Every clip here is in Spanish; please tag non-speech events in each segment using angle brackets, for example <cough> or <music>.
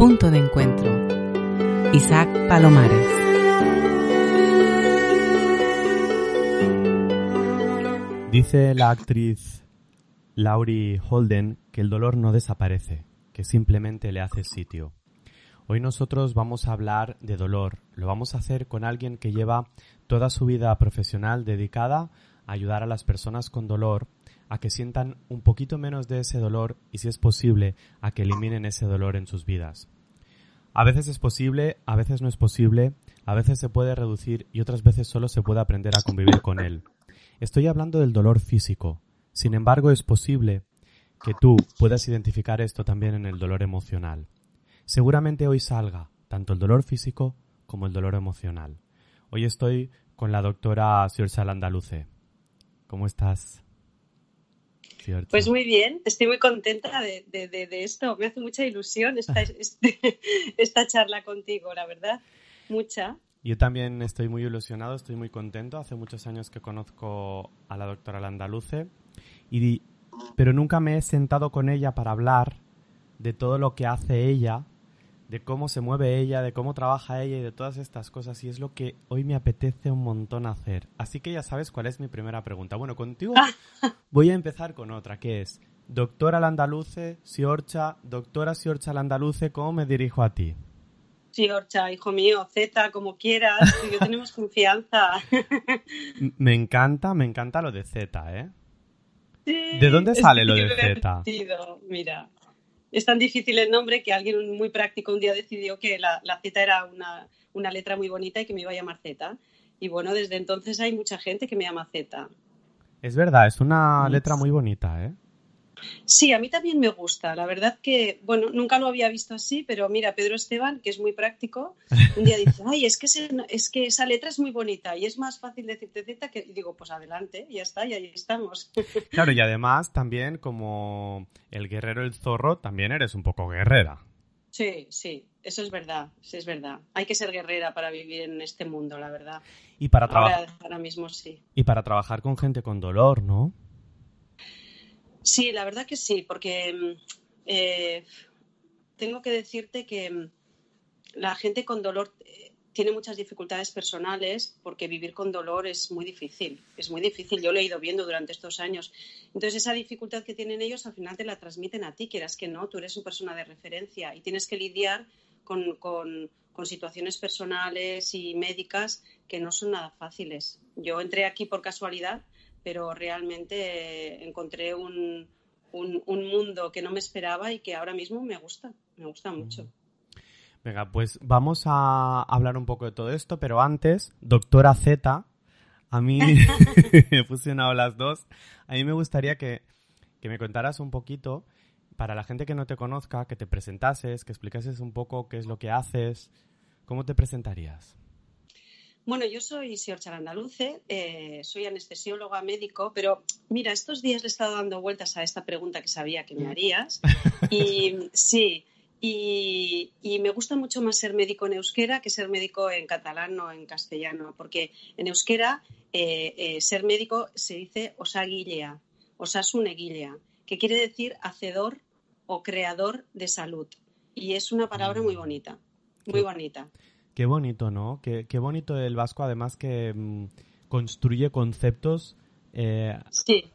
Punto de encuentro. Isaac Palomares. Dice la actriz Laurie Holden que el dolor no desaparece, que simplemente le hace sitio. Hoy nosotros vamos a hablar de dolor. Lo vamos a hacer con alguien que lleva toda su vida profesional dedicada a ayudar a las personas con dolor a que sientan un poquito menos de ese dolor y si es posible a que eliminen ese dolor en sus vidas. A veces es posible, a veces no es posible, a veces se puede reducir y otras veces solo se puede aprender a convivir con él. Estoy hablando del dolor físico. Sin embargo, es posible que tú puedas identificar esto también en el dolor emocional. Seguramente hoy salga tanto el dolor físico como el dolor emocional. Hoy estoy con la doctora Siorsa Landaluce. ¿Cómo estás? Pues muy bien, estoy muy contenta de, esto. Me hace mucha ilusión esta, <laughs> este, esta charla contigo, la verdad. Mucha. Yo también estoy muy ilusionado, estoy muy contento. Hace muchos años que conozco a la doctora Landaluce, y, pero nunca me he sentado con ella para hablar de todo lo que hace ella de cómo se mueve ella, de cómo trabaja ella y de todas estas cosas. Y es lo que hoy me apetece un montón hacer. Así que ya sabes cuál es mi primera pregunta. Bueno, contigo <laughs> voy a empezar con otra, que es, doctora Landaluce, Siorcha, doctora Siorcha Landaluce, ¿cómo me dirijo a ti? Siorcha, hijo mío, Z, como quieras, yo tenemos confianza. <laughs> me encanta, me encanta lo de Z, ¿eh? ¿De dónde sale lo de Z? Mira, es tan difícil el nombre que alguien muy práctico un día decidió que la, Z era una, letra muy bonita y que me iba a llamar Z. Y bueno, desde entonces hay mucha gente que me llama Z. Es verdad, es una letra muy bonita, ¿eh? Sí, a mí también me gusta. La verdad que, bueno, nunca lo había visto así, pero mira, Pedro Esteban, que es muy práctico, un día dice, ay, es que, es que esa letra es muy bonita y es más fácil decirte Z que, y digo, pues adelante, ya está, y ahí estamos. <laughs> Claro, y además también como el guerrero el zorro, también eres un poco guerrera. Sí, sí, eso es verdad, sí es verdad. Hay que ser guerrera para vivir en este mundo, la verdad. Y para trabajar. ahora mismo sí. Y para trabajar con gente con dolor, ¿no? Sí, la verdad que sí, porque mm, eh, tengo que decirte que mm, la gente con dolor eh, tiene muchas dificultades personales porque vivir con dolor es muy difícil, es muy difícil, yo lo he ido viendo durante estos años. Entonces esa dificultad que tienen ellos al final te la transmiten a ti, quieras que no, tú eres una persona de referencia y tienes que lidiar con, con situaciones personales y médicas que no son nada fáciles. Yo entré aquí por casualidad pero realmente encontré un, mundo que no me esperaba y que ahora mismo me gusta, me gusta mucho. Venga, pues vamos a hablar un poco de todo esto, pero antes, doctora Z, a mí <laughs> he fusionado las dos. A mí me gustaría que, que, me contaras un poquito, para la gente que no te conozca, que te presentases, que explicases un poco qué es lo que haces. ¿Cómo te presentarías? Bueno, yo soy Siorcha Andaluce, eh, soy anestesióloga médico, pero mira, estos días le he estado dando vueltas a esta pregunta que sabía que me harías. <laughs> Y sí, y, me gusta mucho más ser médico en euskera que ser médico en catalán o en castellano, porque en euskera eh, eh, ser médico se dice osaguilea, osasuneguilea, que quiere decir hacedor o creador de salud. Y es una palabra muy bonita, muy bonita. Qué bonito, ¿no? Qué, qué bonito el vasco, además que mm, construye conceptos. Eh, sí.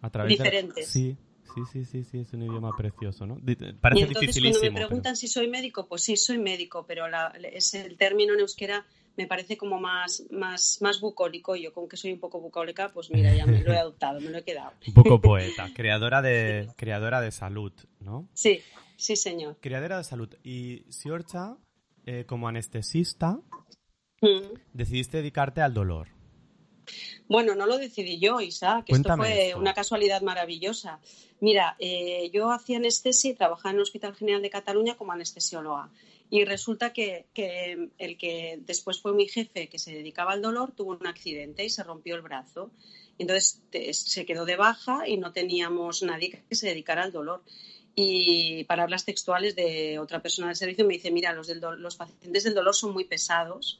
A través Diferentes. Sí, sí, sí, sí, sí, es un idioma precioso, ¿no? Parece y entonces, Cuando me preguntan si soy médico, pues sí, soy médico, pero la, es el término en euskera me parece como más, más, más bucólico. Yo, con que soy un poco bucólica, pues mira, ya me lo he <laughs> adoptado, me lo he quedado. Un poco <laughs> poeta, creadora de, creadora de salud, ¿no? Sí, sí, señor. Creadora de salud. Y Siorcha eh, como anestesista, mm. decidiste dedicarte al dolor. Bueno, no lo decidí yo, Isa, que esto fue una casualidad maravillosa. Mira, eh, yo hacía anestesia y trabajaba en el Hospital General de Cataluña como anestesióloga. Y resulta que, el que después fue mi jefe, que se dedicaba al dolor, tuvo un accidente y se rompió el brazo. Entonces se quedó de baja y no teníamos nadie que se dedicara al dolor y palabras textuales de otra persona del servicio me dice, mira, los, los pacientes del dolor son muy pesados,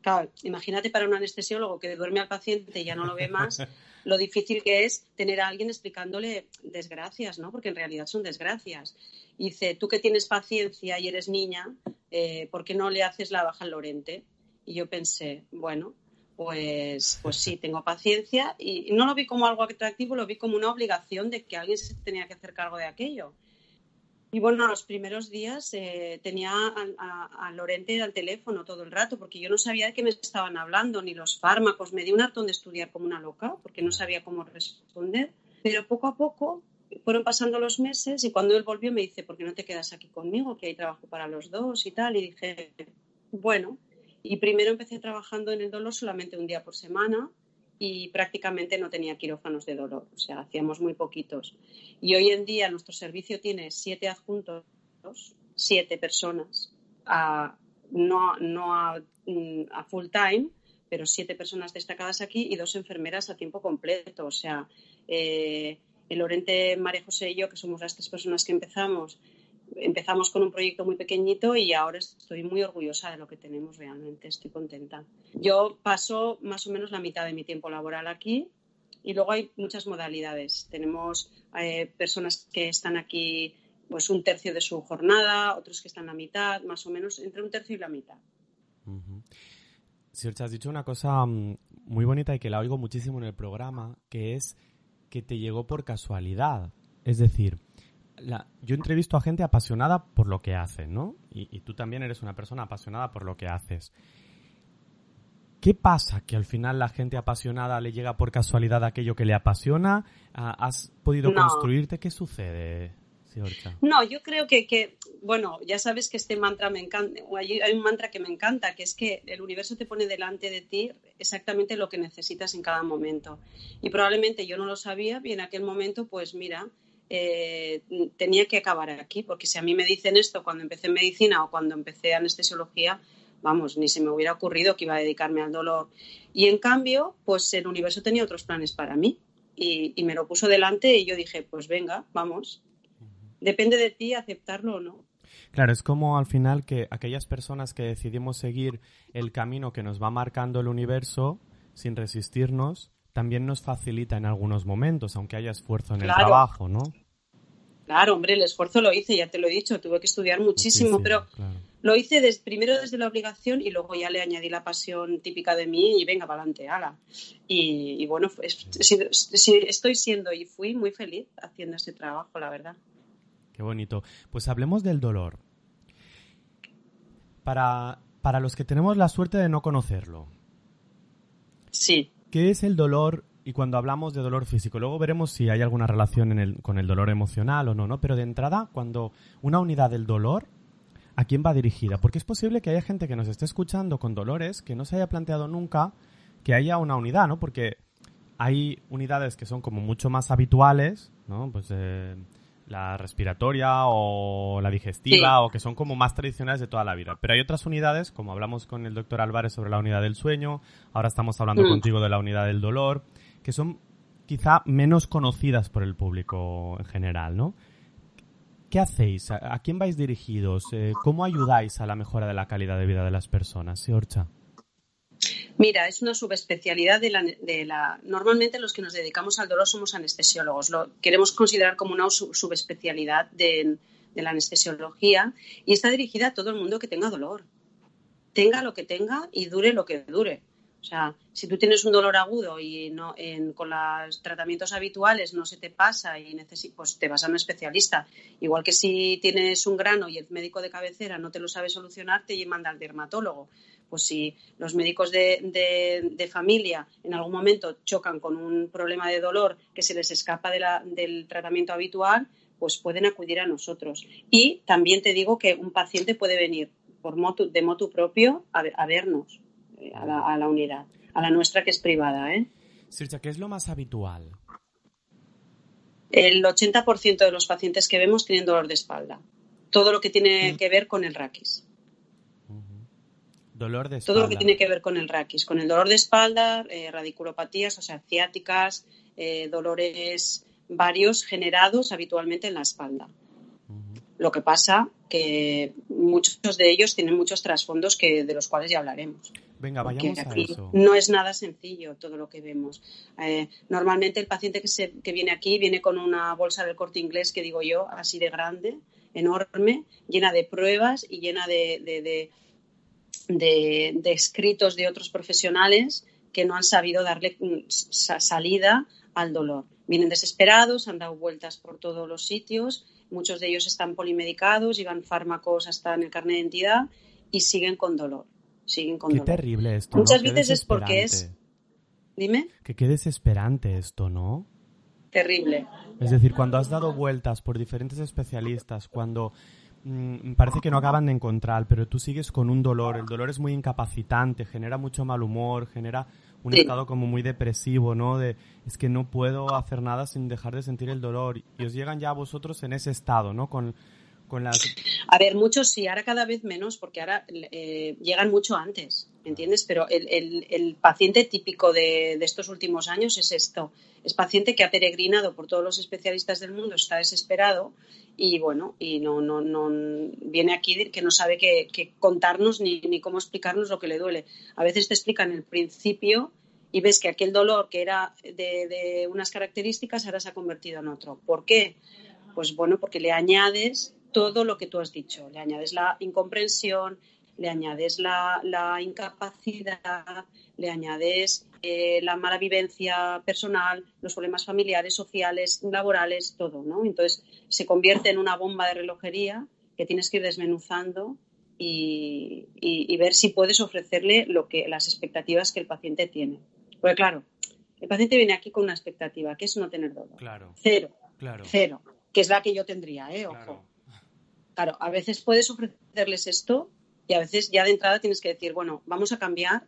Claro, imagínate para un anestesiólogo que duerme al paciente y ya no lo ve más, <laughs> lo difícil que es tener a alguien explicándole desgracias, ¿no? Porque en realidad son desgracias. Y dice, tú que tienes paciencia y eres niña, eh, ¿por qué no le haces la baja al Lorente? Y yo pensé, bueno, pues, pues sí, tengo paciencia y no lo vi como algo atractivo, lo vi como una obligación de que alguien se tenía que hacer cargo de aquello. Y bueno, los primeros días eh, tenía a, Lorente al teléfono todo el rato porque yo no sabía de qué me estaban hablando, ni los fármacos. Me di un hartón de estudiar como una loca porque no sabía cómo responder. Pero poco a poco fueron pasando los meses y cuando él volvió me dice, ¿por qué no te quedas aquí conmigo? Que hay trabajo para los dos y tal. Y dije, bueno. Y primero empecé trabajando en el dolor solamente un día por semana y prácticamente no tenía quirófanos de dolor, o sea, hacíamos muy poquitos. Y hoy en día nuestro servicio tiene siete adjuntos, siete personas, no, no mm, a, full time, pero siete personas destacadas aquí y dos enfermeras a tiempo completo. O sea, eh, el Lorente, María José y yo, que somos las tres personas que empezamos, empezamos con un proyecto muy pequeñito y ahora estoy muy orgullosa de lo que tenemos realmente, estoy contenta. Yo paso más o menos la mitad de mi tiempo laboral aquí y luego hay muchas modalidades. Tenemos eh, personas que están aquí pues un tercio de su jornada, otros que están la mitad, más o menos entre un tercio y la mitad. Uh has dicho una cosa mm, muy bonita y que la oigo muchísimo en el programa, que es que te llegó por casualidad. Es decir, yo entrevisto a gente apasionada por lo que hace, ¿no? Y, tú también eres una persona apasionada por lo que haces. ¿Qué pasa? Que al final la gente apasionada le llega por casualidad aquello que le apasiona. Ah, ¿Has podido construirte? ¿Qué sucede, No, yo creo que, bueno, ya sabes que este mantra me encanta, hay, hay un mantra que me encanta, que es que el universo te pone delante de ti exactamente lo que necesitas en cada momento. Y probablemente yo no lo sabía y en aquel momento, pues mira, eh, tenía que acabar aquí, porque si a mí me dicen esto cuando empecé medicina o cuando empecé anestesiología, vamos, ni se me hubiera ocurrido que iba a dedicarme al dolor. Y en cambio, pues el universo tenía otros planes para mí y, me lo puso delante y yo dije, pues venga, vamos. Depende de ti aceptarlo o no. Claro, es como al final que aquellas personas que decidimos seguir el camino que nos va marcando el universo sin resistirnos, también nos facilita en algunos momentos, aunque haya esfuerzo en el trabajo, ¿no? Claro, hombre, el esfuerzo lo hice, ya te lo he dicho, tuve que estudiar muchísimo, pero lo hice primero desde la obligación y luego ya le añadí la pasión típica de mí y venga, para adelante, ala. Y, bueno, estoy siendo y fui muy feliz haciendo este trabajo, la verdad. Qué bonito. Pues hablemos del dolor. Para, para los que tenemos la suerte de no conocerlo. Sí. ¿Qué es el dolor? Y cuando hablamos de dolor físico, luego veremos si hay alguna relación con el dolor emocional o no, ¿no? Pero de entrada, cuando una unidad del dolor, ¿a quién va dirigida? Porque es posible que haya gente que nos esté escuchando con dolores que no se haya planteado nunca que haya una unidad, ¿no? Porque hay unidades que son como mucho más habituales, ¿no? Pues eh, la respiratoria o la digestiva o que son como más tradicionales de toda la vida. Pero hay otras unidades, como hablamos con el doctor Álvarez sobre la unidad del sueño, ahora estamos hablando mm. contigo de la unidad del dolor, que son quizá menos conocidas por el público en general, ¿no? ¿Qué hacéis? ¿A, quién vais dirigidos? Eh, ¿Cómo ayudáis a la mejora de la calidad de vida de las personas? ¿Sí, Orcha? Mira, es una subespecialidad de la, Normalmente los que nos dedicamos al dolor somos anestesiólogos. Lo queremos considerar como una subespecialidad de, la anestesiología y está dirigida a todo el mundo que tenga dolor. Tenga lo que tenga y dure lo que dure. O sea, si tú tienes un dolor agudo y no, con los tratamientos habituales no se te pasa y pues te vas a un especialista. Igual que si tienes un grano y el médico de cabecera no te lo sabe solucionar, te manda al dermatólogo pues si los médicos de, familia en algún momento chocan con un problema de dolor que se les escapa del tratamiento habitual, pues pueden acudir a nosotros. Y también te digo que un paciente puede venir por de motu propio a, vernos, eh, a la, unidad, a la nuestra que es privada. ¿eh? Sircha, ¿qué es lo más habitual? El 80% de los pacientes que vemos tienen dolor de espalda. Todo lo que tiene mm. que ver con el raquis. Dolor de Todo lo que tiene que ver con el raquis, con el dolor de espalda, eh, radiculopatías, o sea, ciáticas, eh, dolores varios generados habitualmente en la espalda. Lo que pasa que muchos de ellos tienen muchos trasfondos que, de los cuales ya hablaremos. Venga, vayamos a eso. No es nada sencillo todo lo que vemos. Eh, normalmente el paciente que, se, que viene aquí viene con una bolsa del corte inglés, que digo yo, así de grande, enorme, llena de pruebas y llena de, de, de, de escritos de otros profesionales que no han sabido darle mm, salida al dolor. Vienen desesperados, han dado vueltas por todos los sitios, muchos de ellos están polimedicados, llevan fármacos hasta en el carnet de identidad y siguen con dolor. Siguen con Qué terrible esto. Muchas veces es porque es. Dime. Que qué desesperante esto, ¿no? Terrible. Es decir, cuando has dado vueltas por diferentes especialistas, cuando parece que no acaban de encontrar, pero tú sigues con un dolor, el dolor es muy incapacitante, genera mucho mal humor, genera un estado como muy depresivo, ¿no? De es que no puedo hacer nada sin dejar de sentir el dolor y os llegan ya a vosotros en ese estado, ¿no? Con a ver, muchos sí, ahora cada vez menos, porque ahora eh, llegan mucho antes, ¿me entiendes? Pero el, paciente típico de, estos últimos años es esto. Es paciente que ha peregrinado por todos los especialistas del mundo, está desesperado y bueno, y no, no, no viene aquí que no sabe qué, contarnos ni, ni cómo explicarnos lo que le duele. A veces te explican el principio y ves que aquel dolor que era de, de, unas características ahora se ha convertido en otro. ¿Por qué? Pues bueno, porque le añades todo lo que tú has dicho. Le añades la incomprensión, le añades la, incapacidad, le añades eh, la mala vivencia personal, los problemas familiares, sociales, laborales, todo, ¿no? Entonces se convierte en una bomba de relojería que tienes que ir desmenuzando y, ver si puedes ofrecerle lo que, las expectativas que el paciente tiene. Porque claro, el paciente viene aquí con una expectativa, que es no tener dolor. Claro. Cero. Claro. Cero. Que es la que yo tendría, ¿eh? Ojo. Claro, a veces puedes ofrecerles esto y a veces ya de entrada tienes que decir, bueno, vamos a cambiar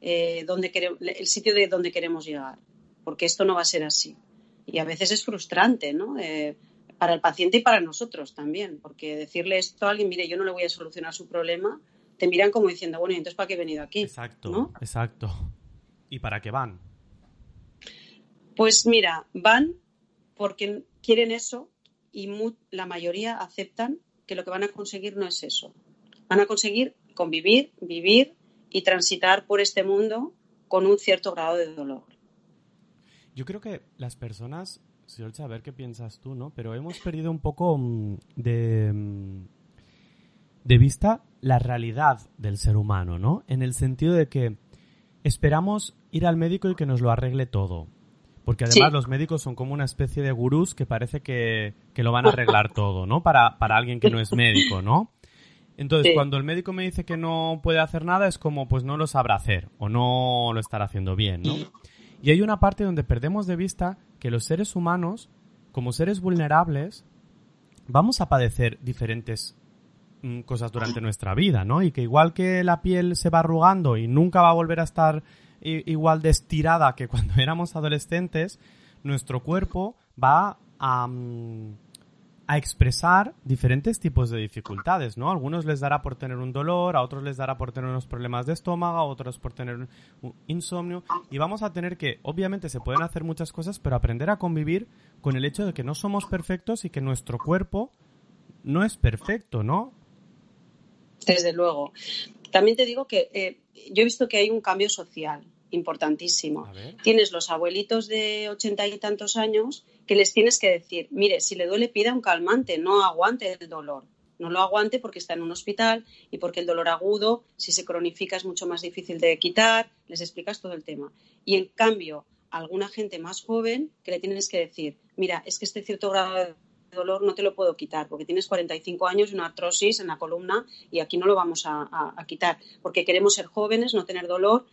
eh, el sitio de donde queremos llegar, porque esto no va a ser así. Y a veces es frustrante, ¿no? Eh, para el paciente y para nosotros también, porque decirle esto a alguien, mire, yo no le voy a solucionar su problema, te miran como diciendo, bueno, ¿y entonces para qué he venido aquí? Exacto, exacto. ¿Y para qué van? Pues mira, van porque quieren eso y la mayoría aceptan que lo que van a conseguir no es eso. Van a conseguir convivir, vivir y transitar por este mundo con un cierto grado de dolor. Yo creo que las personas, si a ver qué piensas tú, ¿no? Pero hemos perdido un poco mm, de, mm, de vista la realidad del ser humano, ¿no? En el sentido de que esperamos ir al médico y que nos lo arregle todo. Porque además los médicos son como una especie de gurús que parece que, lo van a <laughs> arreglar todo, ¿no? Para, para, alguien que no es médico, ¿no? Entonces, cuando el médico me dice que no puede hacer nada, es como, pues no lo sabrá hacer o no lo estará haciendo bien, ¿no? Y hay una parte donde perdemos de vista que los seres humanos, como seres vulnerables, vamos a padecer diferentes mm, cosas durante nuestra vida, ¿no? Y que igual que la piel se va arrugando y nunca va a volver a estar igual de estirada que cuando <laughs> éramos adolescentes, nuestro cuerpo va a, mm, a, expresar diferentes tipos de dificultades, ¿no? A algunos les dará por tener un dolor, a otros les dará por tener unos problemas de estómago, a otros por tener un insomnio. Y vamos a tener que, obviamente se pueden hacer muchas cosas, pero aprender a convivir con el hecho de que no somos perfectos y que nuestro cuerpo no es perfecto, ¿no? Desde luego. También te digo que eh, yo he visto que hay un cambio social importantísimo. Tienes los abuelitos de ochenta y tantos años que les tienes que decir, mire, si le duele pida un calmante, no aguante el dolor. No lo aguante porque está en un hospital y porque el dolor agudo, si se cronifica, es mucho más difícil de quitar. Les explicas todo el tema. Y en cambio, alguna gente más joven que le tienes que decir, mira, es que este cierto grado de dolor no te lo puedo quitar porque tienes 45 años y una artrosis en la columna y aquí no lo vamos a, quitar porque queremos ser jóvenes, no tener dolor.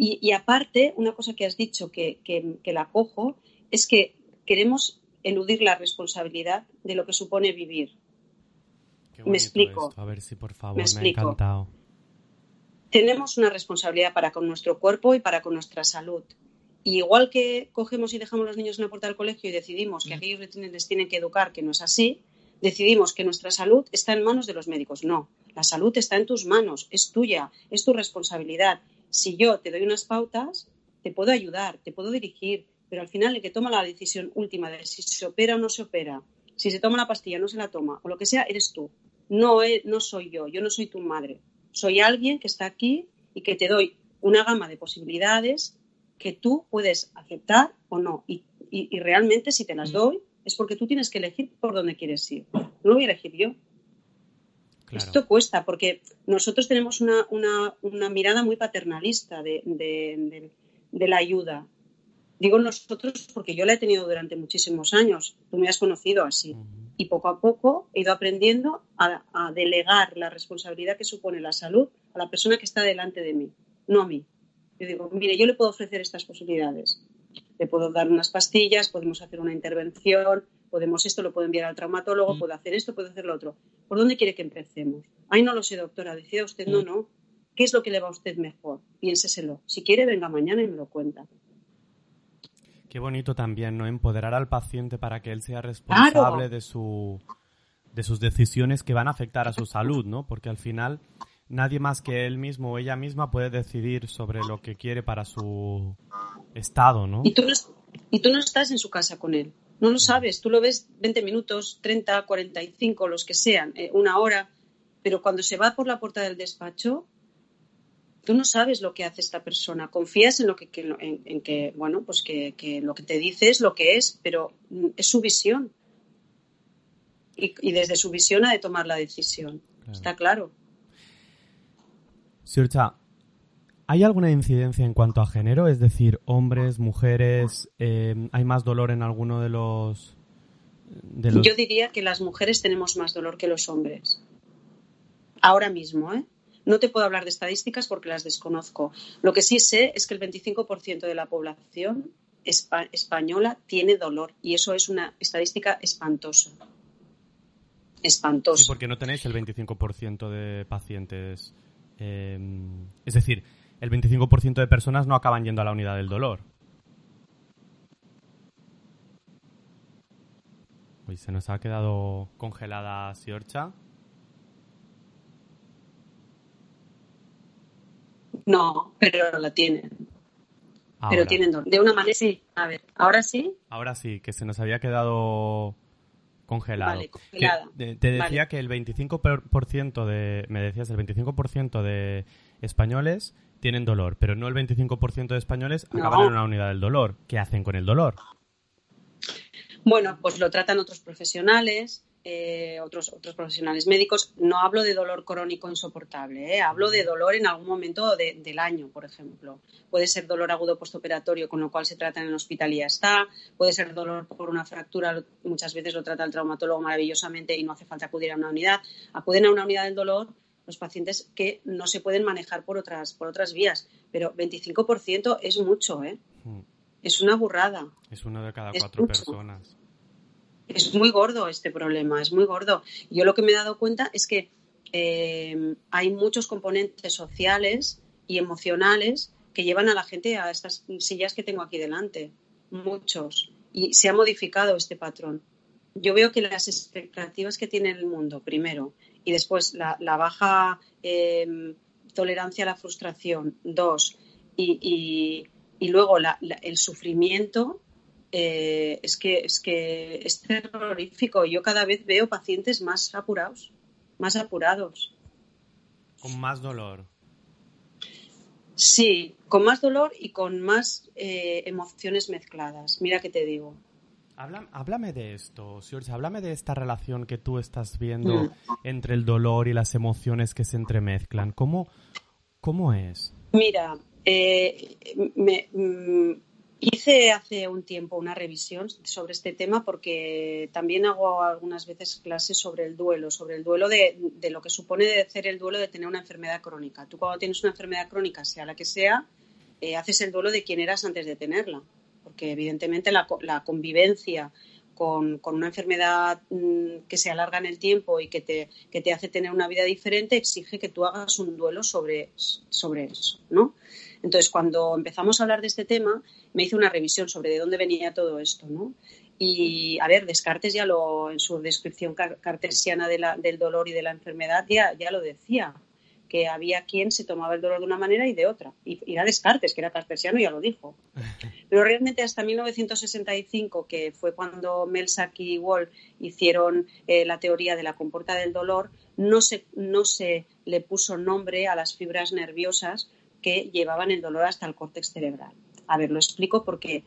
Y, aparte, una cosa que has dicho que, la cojo es que queremos eludir la responsabilidad de lo que supone vivir. me explico. A ver si por favor me, me ha encantado. Tenemos una responsabilidad para con nuestro cuerpo y para con nuestra salud igual que cogemos y dejamos a los niños en la puerta del colegio y decidimos que mm. aquellos les tienen, que educar, que no es así, decidimos que nuestra salud está en manos de los médicos. No, la salud está en tus manos, es tuya, es tu responsabilidad. Si yo te doy unas pautas, te puedo ayudar, te puedo dirigir, pero al final el que toma la decisión última de si se opera o no se opera, si se toma la pastilla o no se la toma, o lo que sea, eres tú. No, no soy yo, yo no soy tu madre. Soy alguien que está aquí y que te doy una gama de posibilidades que tú puedes aceptar o no. Y, realmente si te las doy es porque tú tienes que elegir por dónde quieres ir. No lo voy a elegir yo. Esto cuesta porque nosotros tenemos una, mirada muy paternalista de, la ayuda. Digo nosotros porque yo la he tenido durante muchísimos años. Tú me has conocido así. Y poco a poco he ido aprendiendo a, a delegar la responsabilidad que supone la salud a la persona que está delante de mí, no a mí. Yo digo, mire, yo le puedo ofrecer estas posibilidades. Le puedo dar unas pastillas, podemos hacer una intervención, podemos esto, lo puedo enviar al traumatólogo, mm. puedo hacer esto, puedo hacer lo otro. ¿Por dónde quiere que empecemos? Ay, no lo sé, doctora. Decía usted, no, mm. no. ¿Qué es lo que le va a usted mejor? Piénseselo. Si quiere, venga mañana y me lo cuenta. Qué bonito también, ¿no? Empoderar al paciente para que él sea responsable de, su, de sus decisiones que van a afectar a su salud, ¿no? Porque al final nadie más que él mismo o ella misma puede decidir sobre lo que quiere para su estado, ¿no? Y tú no, y tú no estás en su casa con él. No lo sabes, tú lo ves 20 minutos, 30, 45, los que sean, eh, una hora, pero cuando se va por la puerta del despacho, tú no sabes lo que hace esta persona. Confías en lo que, en, que bueno, pues que, lo que te dice es lo que es, pero es su visión. Y, desde su visión ha de tomar la decisión. Está claro. Sircha, ¿hay alguna incidencia en cuanto a género? Es decir, hombres, mujeres, eh, ¿hay más dolor en alguno de los, Yo diría que las mujeres tenemos más dolor que los hombres. Ahora mismo, ¿eh? No te puedo hablar de estadísticas porque las desconozco. Lo que sí sé es que el 25% de la población española tiene dolor y eso es una estadística espantosa. Espantosa. Sí, porque no tenéis el 25% de pacientes Em, es decir, el 25% de personas no acaban yendo a la unidad del dolor. Uy, se nos ha quedado congelada Siorcha. No, pero la tienen. Pero tienen dolor. De una manera sí. A ver, ¿ahora sí? Ahora sí, que se nos había quedado congelado. te decía que el 25% de, me decías, el 25% de españoles tienen dolor, pero no el 25% de españoles acaban en una unidad del dolor. ¿Qué hacen con el dolor? Bueno, pues lo tratan otros profesionales, eh, otros, otros profesionales médicos. No hablo de dolor crónico insoportable, eh, hablo de dolor en algún momento del año, por ejemplo. Puede ser dolor agudo postoperatorio, con lo cual se trata en el hospital y ya está. Puede ser dolor por una fractura, muchas veces lo trata el traumatólogo maravillosamente y no hace falta acudir a una unidad. Acuden a una unidad del dolor los pacientes que no se pueden manejar por otras, por otras vías, pero 25% es mucho, ¿eh? Hmm. Es una burrada. Es una de cada cuatro personas es muy gordo este problema, es muy gordo. Yo lo que me he dado cuenta es que eh, hay muchos componentes sociales y emocionales que llevan a la gente a estas sillas que tengo aquí delante, muchos. Y se ha modificado este patrón. Yo veo que las expectativas que tiene el mundo, primero, y después la, baja em, tolerancia a la frustración, dos, y, luego el sufrimiento eh, es que es que es terrorífico. Yo cada vez veo pacientes más apurados, más apurados. Con más dolor. Sí, con más dolor y con más eh, emociones mezcladas. Mira que te digo. háblame de esto, George, háblame de esta relación que tú estás viendo mm. entre el dolor y las emociones que se entremezclan. ¿Cómo, cómo es? Mira, eh, me, mm, Hice hace un tiempo una revisión sobre este tema porque también hago algunas veces clases sobre el duelo, sobre el duelo de, lo que supone de hacer el duelo de tener una enfermedad crónica. Tú cuando tienes una enfermedad crónica, sea la que sea, eh, haces el duelo de quién eras antes de tenerla, porque evidentemente la, convivencia con, una enfermedad mm, que se alarga en el tiempo y que te, que te hace tener una vida diferente exige que tú hagas un duelo sobre eso, ¿no? Entonces, cuando empezamos a hablar de este tema, me hice una revisión sobre de dónde venía todo esto, ¿no? Y, a ver, Descartes ya lo, en su descripción cartesiana del dolor y de la enfermedad, ya, ya lo decía, que había quien se tomaba el dolor de una manera y de otra. Y, era Descartes, que era cartesiano, ya lo dijo. <laughs> Pero realmente hasta 1965, que fue cuando Melsack y Wall hicieron eh, la teoría de la comporta del dolor, no se, no se le puso nombre a las fibras nerviosas que llevaban el dolor hasta el córtex cerebral. A ver, lo explico porque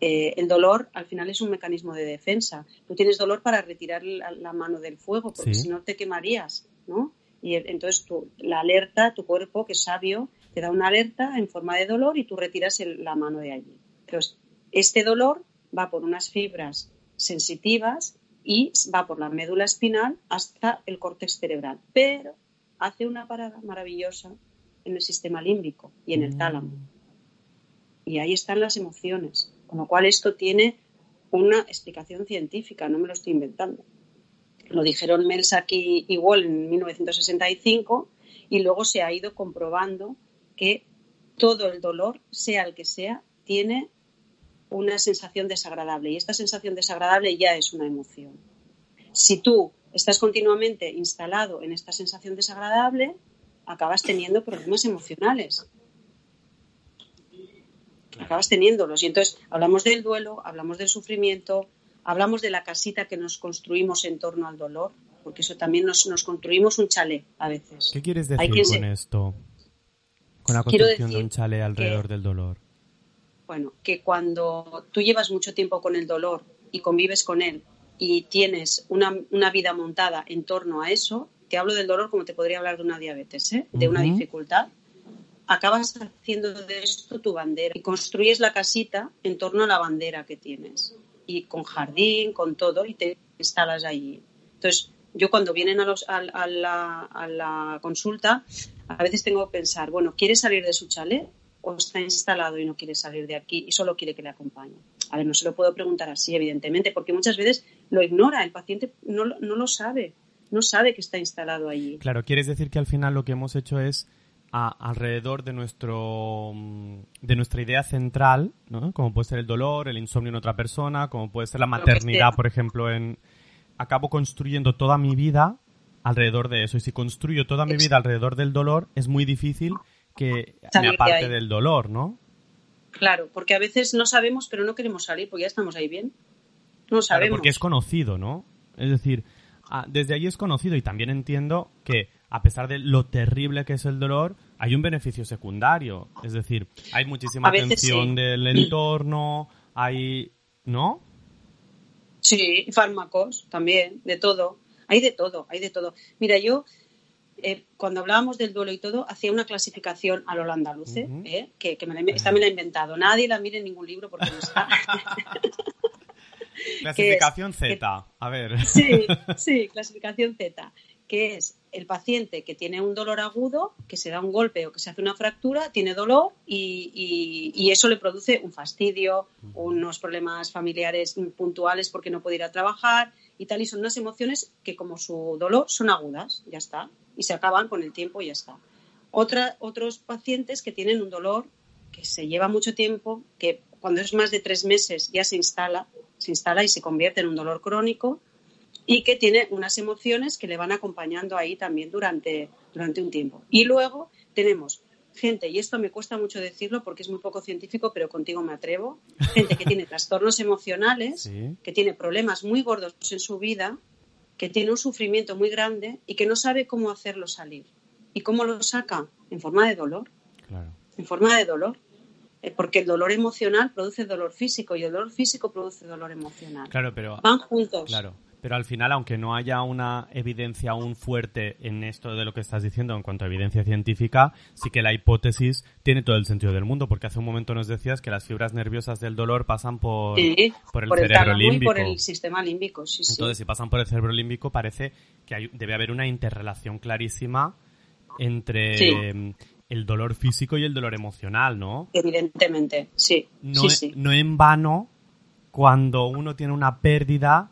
eh, el dolor al final es un mecanismo de defensa. Tú tienes dolor para retirar la, mano del fuego, porque si no te quemarías, ¿no? Y entonces tú, la alerta, tu cuerpo, que es sabio, te da una alerta en forma de dolor y tú retiras la mano de allí. Entonces, este dolor va por unas fibras sensitivas y va por la médula espinal hasta el córtex cerebral. Pero hace una parada maravillosa en el sistema límbico y en el mm. tálamo. Y ahí están las emociones. Con lo cual esto tiene una explicación científica, no me lo estoy inventando. Lo dijeron Melsack y, y Wall en 1965 y luego se ha ido comprobando que todo el dolor, sea el que sea, tiene una sensación desagradable y esta sensación desagradable ya es una emoción. Si tú estás continuamente instalado en esta sensación desagradable, acabas teniendo problemas emocionales. Acabas teniéndolos. Y entonces hablamos del duelo, hablamos del sufrimiento, hablamos de la casita que nos construimos en torno al dolor, porque eso también nos, construimos un chalet a veces. ¿Qué quieres decir con esto? Con la construcción de un chalet alrededor del dolor. Bueno, que cuando tú llevas mucho tiempo con el dolor y convives con él y tienes una, vida montada en torno a eso, te hablo del dolor como te podría hablar de una diabetes, ¿eh? de una dificultad, acabas haciendo de esto tu bandera y construyes la casita en torno a la bandera que tienes y con jardín, con todo y te instalas allí. Entonces, yo cuando vienen a, los, a, la, a la consulta, a veces tengo que pensar, bueno, ¿quieres salir de su chalet? o está instalado y no quiere salir de aquí y solo quiere que le acompañe. A ver, no se lo puedo preguntar así, evidentemente, porque muchas veces lo ignora, el paciente no, no lo sabe, no sabe que está instalado allí. Claro, quieres decir que al final lo que hemos hecho es alrededor de nuestro de nuestra idea central, ¿no? como puede ser el dolor, el insomnio en otra persona, como puede ser la maternidad, por ejemplo, en acabo construyendo toda mi vida alrededor de eso y si construyo toda mi vida alrededor del dolor es muy difícil que me aparte del dolor, ¿no? Claro, porque a veces no sabemos, pero no queremos salir, porque ya estamos ahí bien. No sabemos. porque es conocido, ¿no? Es decir, desde ahí es conocido y también entiendo que a pesar de lo terrible que es el dolor, hay un beneficio secundario. Es decir, hay muchísima atención del <clears throat> entorno, hay... ¿No? Sí, fármacos también, de todo. Hay de todo, hay de todo. Mira, yo eh, cuando hablábamos del duelo y todo, hacía una clasificación a lo andaluce, ¿eh? que, me la, esta me la he inventado. Nadie la mire en ningún libro porque no está. <laughs> <laughs> clasificación Z, a ver. <laughs> Sí, <laughs> sí, clasificación Z, que es el paciente que tiene un dolor agudo, que se da un golpe o que se hace una fractura, tiene dolor y, y eso le produce un fastidio, unos problemas familiares puntuales porque no puede ir a trabajar y tal, y son unas emociones que como su dolor son agudas, ya está y se acaban con el tiempo y ya está. Otra, otros pacientes que tienen un dolor que se lleva mucho tiempo, que cuando es más de tres meses ya se instala, se instala y se convierte en un dolor crónico y que tiene unas emociones que le van acompañando ahí también durante, durante un tiempo. Y luego tenemos gente, y esto me cuesta mucho decirlo porque es muy poco científico, pero contigo me atrevo, gente que tiene <laughs> trastornos emocionales, que tiene problemas muy gordos en su vida que tiene un sufrimiento muy grande y que no sabe cómo hacerlo salir. ¿Y cómo lo saca? En forma de dolor. En forma de dolor. Eh, porque el dolor emocional produce dolor físico y el dolor físico produce dolor emocional. Claro, pero. Van juntos. Claro. Pero al final, aunque no haya una evidencia aún fuerte en esto de lo que estás diciendo en cuanto a evidencia científica, sí que la hipótesis tiene todo el sentido del mundo, porque hace un momento nos decías que las fibras nerviosas del dolor pasan por, por el cerebro límbico. por el sistema límbico, sí, Entonces, si pasan por el cerebro límbico, parece que debe haber una interrelación clarísima entre em, el dolor físico y el dolor emocional, ¿no? Evidentemente, sí. No, sí, no en vano, cuando uno tiene una pérdida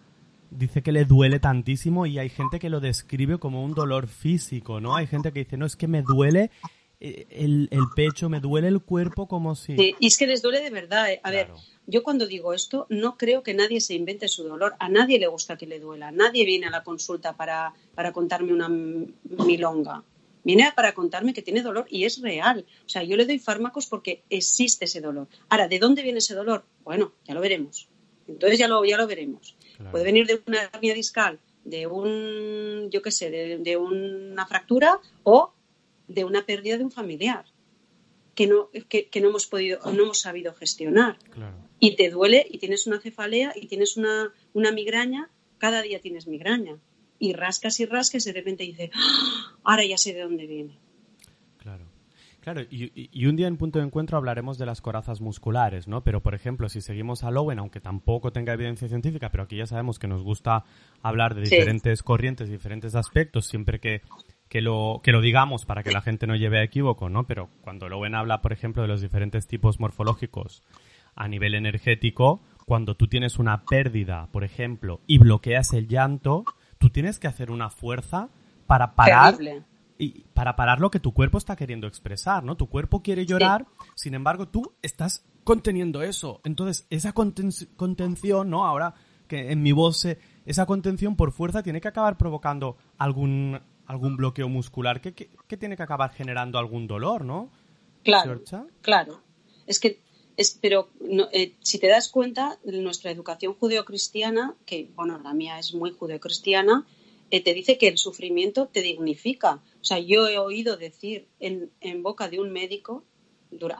dice que le duele tantísimo y hay gente que lo describe como un dolor físico, ¿no? Hay gente que dice, no, es que me duele eh, el, pecho, me duele el cuerpo como si... Sí, y es que les duele de verdad. ¿eh? A ver, yo cuando digo esto, no creo que nadie se invente su dolor. A nadie le gusta que le duela. Nadie viene a la consulta para, para contarme una milonga. Viene para contarme que tiene dolor y es real. O sea, yo le doy fármacos porque existe ese dolor. Ahora, ¿de dónde viene ese dolor? Bueno, ya lo veremos. Entonces ya lo, ya lo veremos. Puede venir de una hernia discal, de un, yo qué sé, de, una fractura o de una pérdida de un familiar. que no, que, no hemos podido no hemos sabido gestionar. Y te duele y tienes una cefalea y tienes una, una migraña, cada día tienes migraña. Y rascas y rascas y de repente dices, ¡Ah! ahora ya sé de dónde viene. Claro. Claro, y, un día en punto de encuentro hablaremos de las corazas musculares, ¿no? Pero, por ejemplo, si seguimos a Lowen, aunque tampoco tenga evidencia científica, pero aquí ya sabemos que nos gusta hablar de diferentes corrientes, diferentes aspectos, siempre que que lo, que lo digamos para que la gente no lleve a equívoco, ¿no? Pero cuando Lowen habla, por ejemplo, de los diferentes tipos morfológicos a nivel energético, cuando tú tienes una pérdida, por ejemplo, y bloqueas el llanto, tú tienes que hacer una fuerza para parar y para parar lo que tu cuerpo está queriendo expresar, ¿no? Tu cuerpo quiere llorar, sin embargo, tú estás conteniendo eso. Entonces, esa contención, ¿no? Ahora que en mi voz esa contención por fuerza tiene que acabar provocando algún algún bloqueo muscular que, tiene que acabar generando algún dolor, ¿no? Claro, claro. Es que, es, pero eh, si te das cuenta, nuestra educación judeocristiana, que bueno, la mía es muy judeocristiana, eh, te dice que el sufrimiento te dignifica. O sea, yo he oído decir en, en boca de un médico,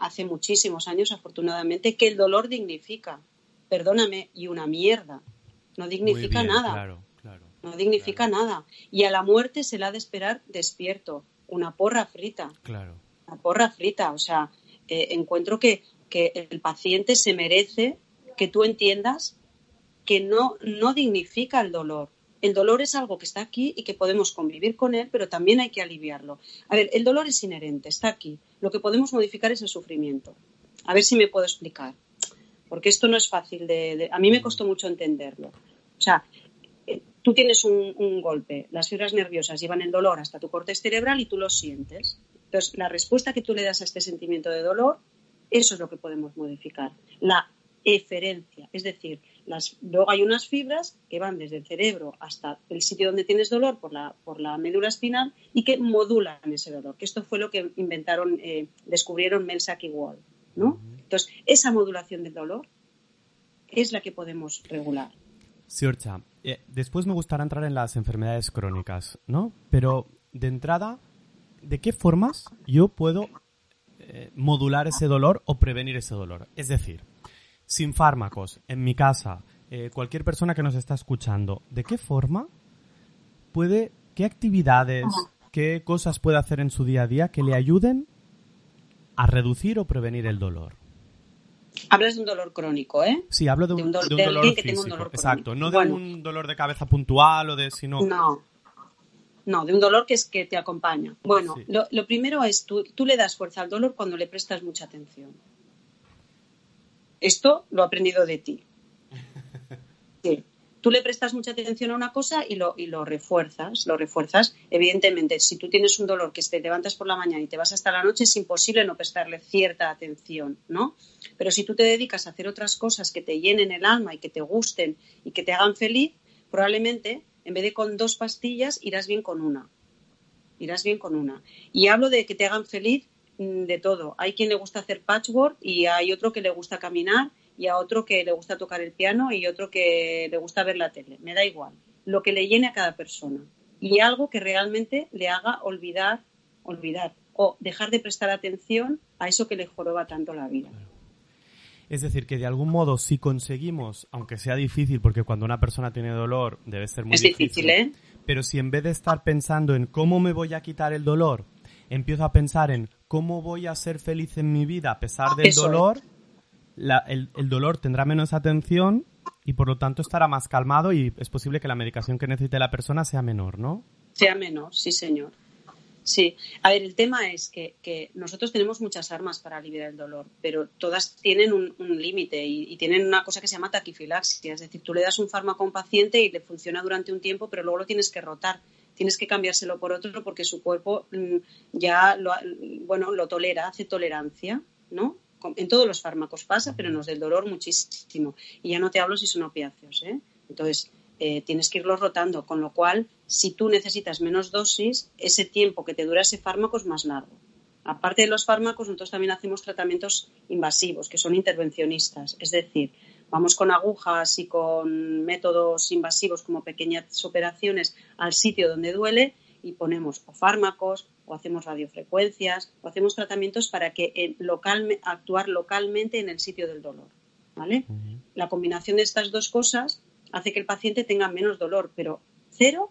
hace muchísimos años afortunadamente, que el dolor dignifica. Perdóname, y una mierda. No dignifica nada. Claro no dignifica nada. Y a la muerte se la ha de esperar despierto, una porra frita. Claro. Una porra frita. O sea, eh, encuentro que, el paciente se merece que tú entiendas que no, no dignifica el dolor. El dolor es algo que está aquí y que podemos convivir con él, pero también hay que aliviarlo. A ver, el dolor es inherente, está aquí. Lo que podemos modificar es el sufrimiento. A ver si me puedo explicar. Porque esto no es fácil de a mí me costó mucho entenderlo. O sea, tú tienes un, golpe, las fibras nerviosas llevan el dolor hasta tu corte cerebral y tú lo sientes. Entonces, la respuesta que tú le das a este sentimiento de dolor, eso es lo que podemos modificar. La eferencia, es decir, las, luego hay unas fibras que van desde el cerebro hasta el sitio donde tienes dolor por la, por la médula espinal y que modulan ese dolor, que esto fue lo que inventaron, eh, descubrieron Melsack y Wall. ¿no? Entonces, esa modulación del dolor es la que podemos regular. Siorcha, eh, después me gustaría entrar en las enfermedades crónicas, ¿no? Pero de entrada, ¿de qué formas yo puedo eh, modular ese dolor o prevenir ese dolor? Es decir, sin fármacos, en mi casa, eh, cualquier persona que nos está escuchando, ¿de qué forma puede, qué actividades, qué cosas puede hacer en su día a día que le ayuden a reducir o prevenir el dolor? Hablas de un dolor crónico, ¿eh? Sí, hablo de un, dolor físico. exacto, no de un dolor de cabeza puntual o de sino. No. No, de un dolor que es que te acompaña. Bueno, lo, lo, primero es tú, tú le das fuerza al dolor cuando le prestas mucha atención. Esto lo he aprendido de ti. <laughs> Sí tú le prestas mucha atención a una cosa y lo, y lo refuerzas, lo refuerzas. Evidentemente, si tú tienes un dolor que te levantas por la mañana y te vas hasta la noche, es imposible no prestarle cierta atención, ¿no? Pero si tú te dedicas a hacer otras cosas que te llenen el alma y que te gusten y que te hagan feliz, probablemente en vez de con dos pastillas irás bien con una. Irás bien con una. Y hablo de que te hagan feliz mm, de todo. Hay quien le gusta hacer patchwork y hay otro que le gusta caminar y a otro que le gusta tocar el piano y otro que le gusta ver la tele. Me da igual. Lo que le llene a cada persona. Y algo que realmente le haga olvidar, olvidar o dejar de prestar atención a eso que le joroba tanto la vida. Es decir, que de algún modo si conseguimos, aunque sea difícil, porque cuando una persona tiene dolor debe ser muy es difícil, ¿eh? pero si en vez de estar pensando en cómo me voy a quitar el dolor, empiezo a pensar en cómo voy a ser feliz en mi vida a pesar del dolor, el, dolor tendrá menos atención y por lo tanto estará más calmado y es posible que la medicación que necesite la persona sea menor, ¿no? Sea menor, sí, señor. Sí, a ver, el tema es que, nosotros tenemos muchas armas para aliviar el dolor, pero todas tienen un, límite y, tienen una cosa que se llama taquifilaxia, es decir, tú le das un fármaco a un paciente y le funciona durante un tiempo, pero luego lo tienes que rotar, tienes que cambiárselo por otro porque su cuerpo mm, ya lo, bueno, lo tolera, hace tolerancia, ¿no? en todos los fármacos pasa, pero en los del dolor muchísimo. Y ya no te hablo si son opiáceos. ¿eh? Entonces, eh, tienes que irlos rotando, con lo cual, si tú necesitas menos dosis, ese tiempo que te dura ese fármaco es más largo. Aparte de los fármacos, nosotros también hacemos tratamientos invasivos, que son intervencionistas, es decir, vamos con agujas y con métodos invasivos como pequeñas operaciones al sitio donde duele y ponemos o fármacos o hacemos radiofrecuencias o hacemos tratamientos para que local, actuar localmente en el sitio del dolor. ¿vale? La combinación de estas dos cosas hace que el paciente tenga menos dolor, pero cero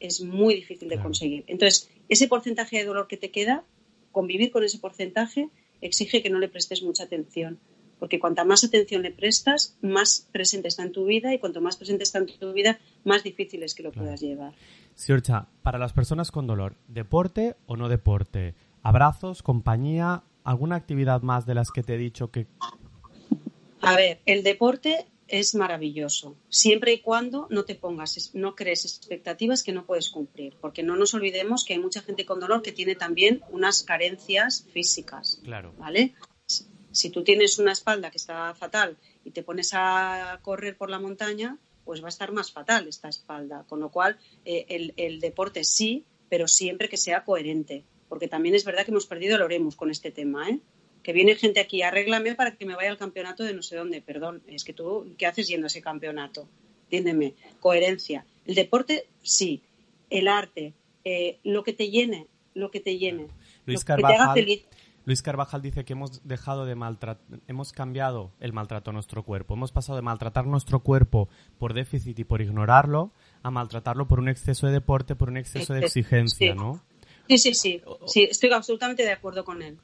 es muy difícil de conseguir. Entonces, ese porcentaje de dolor que te queda, convivir con ese porcentaje exige que no le prestes mucha atención, porque cuanta más atención le prestas, más presente está en tu vida y cuanto más presente está en tu vida, más difícil es que lo puedas llevar. Siorcha, para las personas con dolor, ¿deporte o no deporte? ¿Abrazos, compañía, alguna actividad más de las que te he dicho que... A ver, el deporte es maravilloso, siempre y cuando no te pongas, no crees expectativas que no puedes cumplir, porque no nos olvidemos que hay mucha gente con dolor que tiene también unas carencias físicas. Claro. ¿Vale? Si tú tienes una espalda que está fatal y te pones a correr por la montaña, pues va a estar más fatal esta espalda. Con lo cual, eh, el, el, deporte sí, pero siempre que sea coherente. Porque también es verdad que hemos perdido el Oremus con este tema, ¿eh? Que viene gente aquí, arréglame para que me vaya al campeonato de no sé dónde. Perdón, es que tú, ¿qué haces yendo a ese campeonato? Entiéndeme, coherencia. El deporte, sí. El arte, eh, lo que te llene, lo que te llene. Luis lo Carvajal, que te haga feliz. Luis Carvajal dice que hemos dejado de maltratar, hemos cambiado el maltrato a nuestro cuerpo. Hemos pasado de maltratar nuestro cuerpo por déficit y por ignorarlo a maltratarlo por un exceso de deporte, por un exceso de exigencia, sí. ¿no? Sí, sí, sí. Sí, estoy absolutamente de acuerdo con él.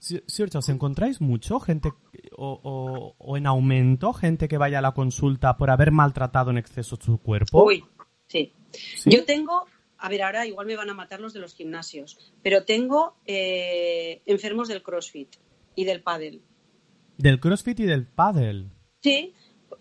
Cierto, ¿os encontráis mucho gente o, o, o, en aumento gente que vaya a la consulta por haber maltratado en exceso su cuerpo? Uy, sí. ¿Sí? Yo tengo, a ver, ahora igual me van a matar los de los gimnasios, pero tengo eh, enfermos del CrossFit y del pádel. ¿Del CrossFit y del pádel? Sí,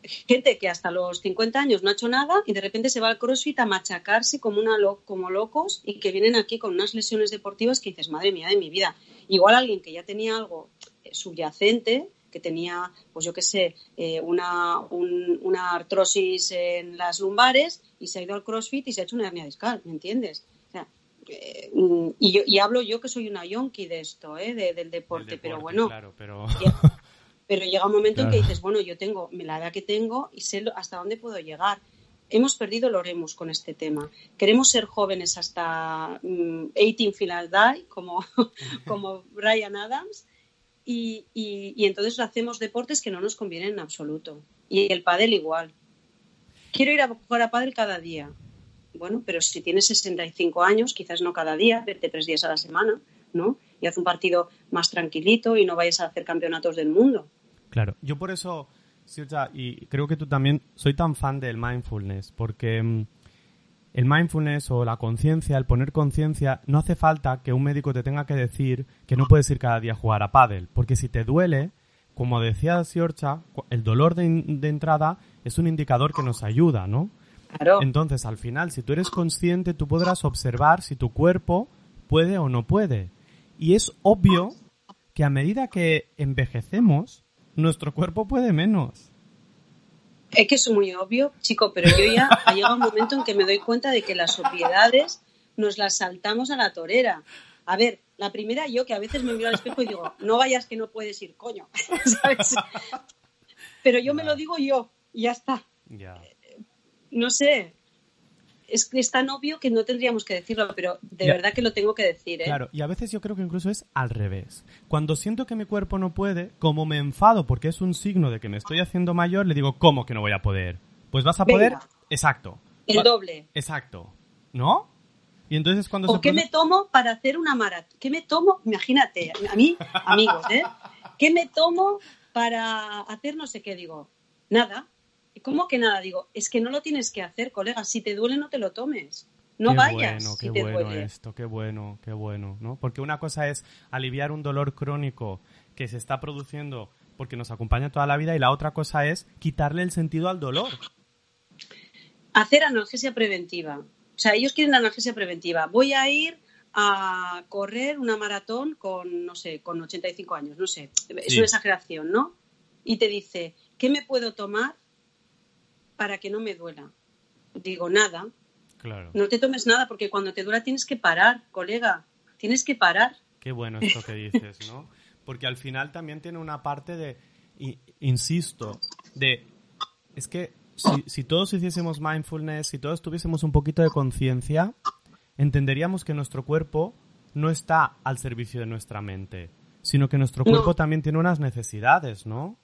gente que hasta los 50 años no ha hecho nada y de repente se va al CrossFit a machacarse como, una lo como locos y que vienen aquí con unas lesiones deportivas que dices, madre mía de mi vida. Igual alguien que ya tenía algo subyacente, que tenía, pues yo qué sé, eh, una, un, una artrosis en las lumbares y se ha ido al CrossFit y se ha hecho una hernia discal, ¿me entiendes? O sea, eh, y, yo, y hablo yo que soy una yonki de esto, ¿eh? De, del deporte, deporte, pero bueno. Claro, pero... <laughs> pero llega un momento claro. en que dices, bueno, yo tengo la edad que tengo y sé hasta dónde puedo llegar. Hemos perdido el Oremus con este tema. Queremos ser jóvenes hasta um, 18 final die, como, <laughs> como Brian Adams, y, y, y, entonces hacemos deportes que no nos convienen en absoluto. Y el pádel igual. Quiero ir a jugar a pádel cada día. Bueno, pero si tienes 65 años, quizás no cada día, vete tres días a la semana, ¿no? Y haz un partido más tranquilito y no vayas a hacer campeonatos del mundo. Claro, yo por eso, Sirja, y creo que tú también, soy tan fan del mindfulness, porque mm, el mindfulness o la conciencia, el poner conciencia, no hace falta que un médico te tenga que decir que no puedes ir cada día a jugar a pádel, porque si te duele, como decía Siorcha, el dolor de, de entrada es un indicador que nos ayuda, ¿no? Claro. Entonces, al final, si tú eres consciente, tú podrás observar si tu cuerpo puede o no puede. Y es obvio que a medida que envejecemos, nuestro cuerpo puede menos. Es que es muy obvio, chico, pero yo ya ha llegado un momento en que me doy cuenta de que las obviedades nos las saltamos a la torera. A ver, la primera yo que a veces me miro al espejo y digo, no vayas que no puedes ir, coño. <laughs> ¿Sabes? Pero yo me lo digo yo y ya está. Ya. No sé, es es tan obvio que no tendríamos que decirlo, pero de verdad que lo tengo que decir, ¿eh? Claro, y a veces yo creo que incluso es al revés. Cuando siento que mi cuerpo no puede, como me enfado porque es un signo de que me estoy haciendo mayor, le digo, ¿cómo que no voy a poder? Pues vas a poder, exacto. El doble. Exacto. ¿No? Y entonces cuando ¿O se qué me tomo para hacer una maratón? ¿Qué me tomo? Imagínate, a mí, amigos, ¿eh? ¿Qué me tomo para hacer no sé qué? Digo, nada. ¿Y ¿Cómo que nada? Digo, es que no lo tienes que hacer, colega. Si te duele, no te lo tomes. No qué vayas bueno, si qué te bueno duele. esto, qué bueno, qué bueno, ¿no? Porque una cosa es aliviar un dolor crónico que se está produciendo porque nos acompaña toda la vida y la otra cosa es quitarle el sentido al dolor. Hacer analgesia preventiva. O sea, ellos quieren analgesia preventiva. Voy a ir a correr una maratón con, no sé, con 85 años, no sé. Es Sí. una exageración, ¿no? Y te dice, ¿qué me puedo tomar para que no me duela? Digo, nada. Claro. No te tomes nada porque cuando te duela tienes que parar, colega. Tienes que parar. Qué bueno esto que dices, ¿no? Porque al final también tiene una parte de, insisto, de, es que si, si todos hiciésemos mindfulness, si todos tuviésemos un poquito de conciencia, entenderíamos que nuestro cuerpo no está al servicio de nuestra mente, sino que nuestro cuerpo también tiene unas necesidades, ¿no?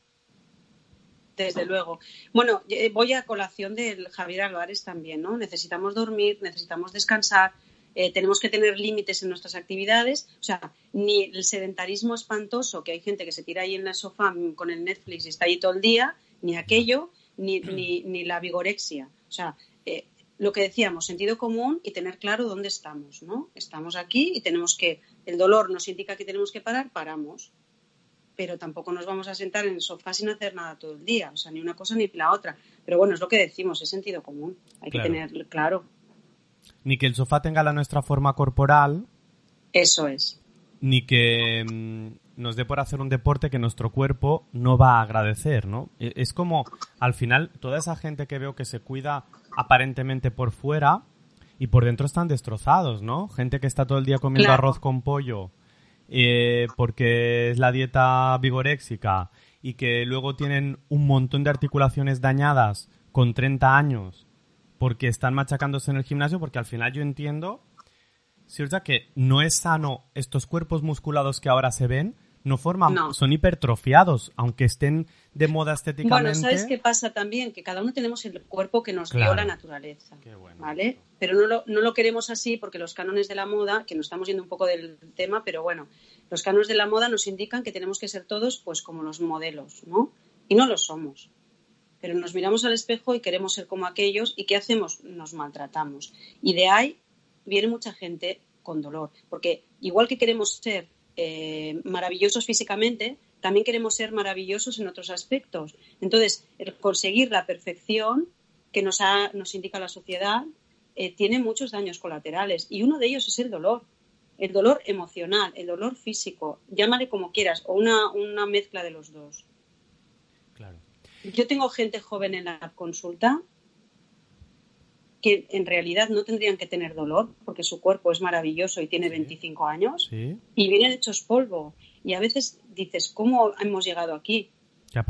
Desde luego. Bueno, eh, voy a colación del Javier Álvarez también, ¿no? Necesitamos dormir, necesitamos descansar, eh, tenemos que tener límites en nuestras actividades. O sea, ni el sedentarismo espantoso, que hay gente que se tira ahí en la sofá con el Netflix y está ahí todo el día, ni aquello, ni, ni, ni la vigorexia. O sea, eh, lo que decíamos, sentido común y tener claro dónde estamos, ¿no? Estamos aquí y tenemos que, el dolor nos indica que tenemos que parar, paramos pero tampoco nos vamos a sentar en el sofá sin hacer nada todo el día, o sea, ni una cosa ni la otra. Pero bueno, es lo que decimos, es sentido común, hay que tener claro. Ni que el sofá tenga la nuestra forma corporal. Eso es. Ni que mm, nos dé por hacer un deporte que nuestro cuerpo no va a agradecer, ¿no? E, es como, al final, toda esa gente que veo que se cuida aparentemente por fuera y por dentro están destrozados, ¿no? Gente que está todo el día comiendo arroz con pollo eh, porque es la dieta vigoréxica y que luego tienen un montón de articulaciones dañadas con 30 años porque están machacándose en el gimnasio, porque al final yo entiendo, cierto que no es sano estos cuerpos musculados que ahora se ven, no forman, son hipertrofiados, aunque estén de moda estéticamente. Bueno, ¿sabes qué pasa también? Que cada uno tenemos el cuerpo que nos dio la naturaleza, ¿vale? Pero no lo, no lo queremos así porque los cánones de la moda, que nos estamos yendo un poco del tema, pero bueno, los cánones de la moda nos indican que tenemos que ser todos pues como los modelos, ¿no? Y no lo somos. Pero nos miramos al espejo y queremos ser como aquellos y ¿qué hacemos? Nos maltratamos. Y de ahí viene mucha gente con dolor, porque igual que queremos ser eh, maravillosos físicamente, también queremos ser maravillosos en otros aspectos. Entonces, el conseguir la perfección que nos, ha, nos indica la sociedad eh, tiene muchos daños colaterales y uno de ellos es el dolor. El dolor emocional, el dolor físico, llámale como quieras, o una, una mezcla de los dos. Claro. Yo tengo gente joven en la consulta que en realidad no tendrían que tener dolor porque su cuerpo es maravilloso y tiene 25 años y vienen hechos polvo. Y a veces dices, ¿cómo hemos llegado aquí?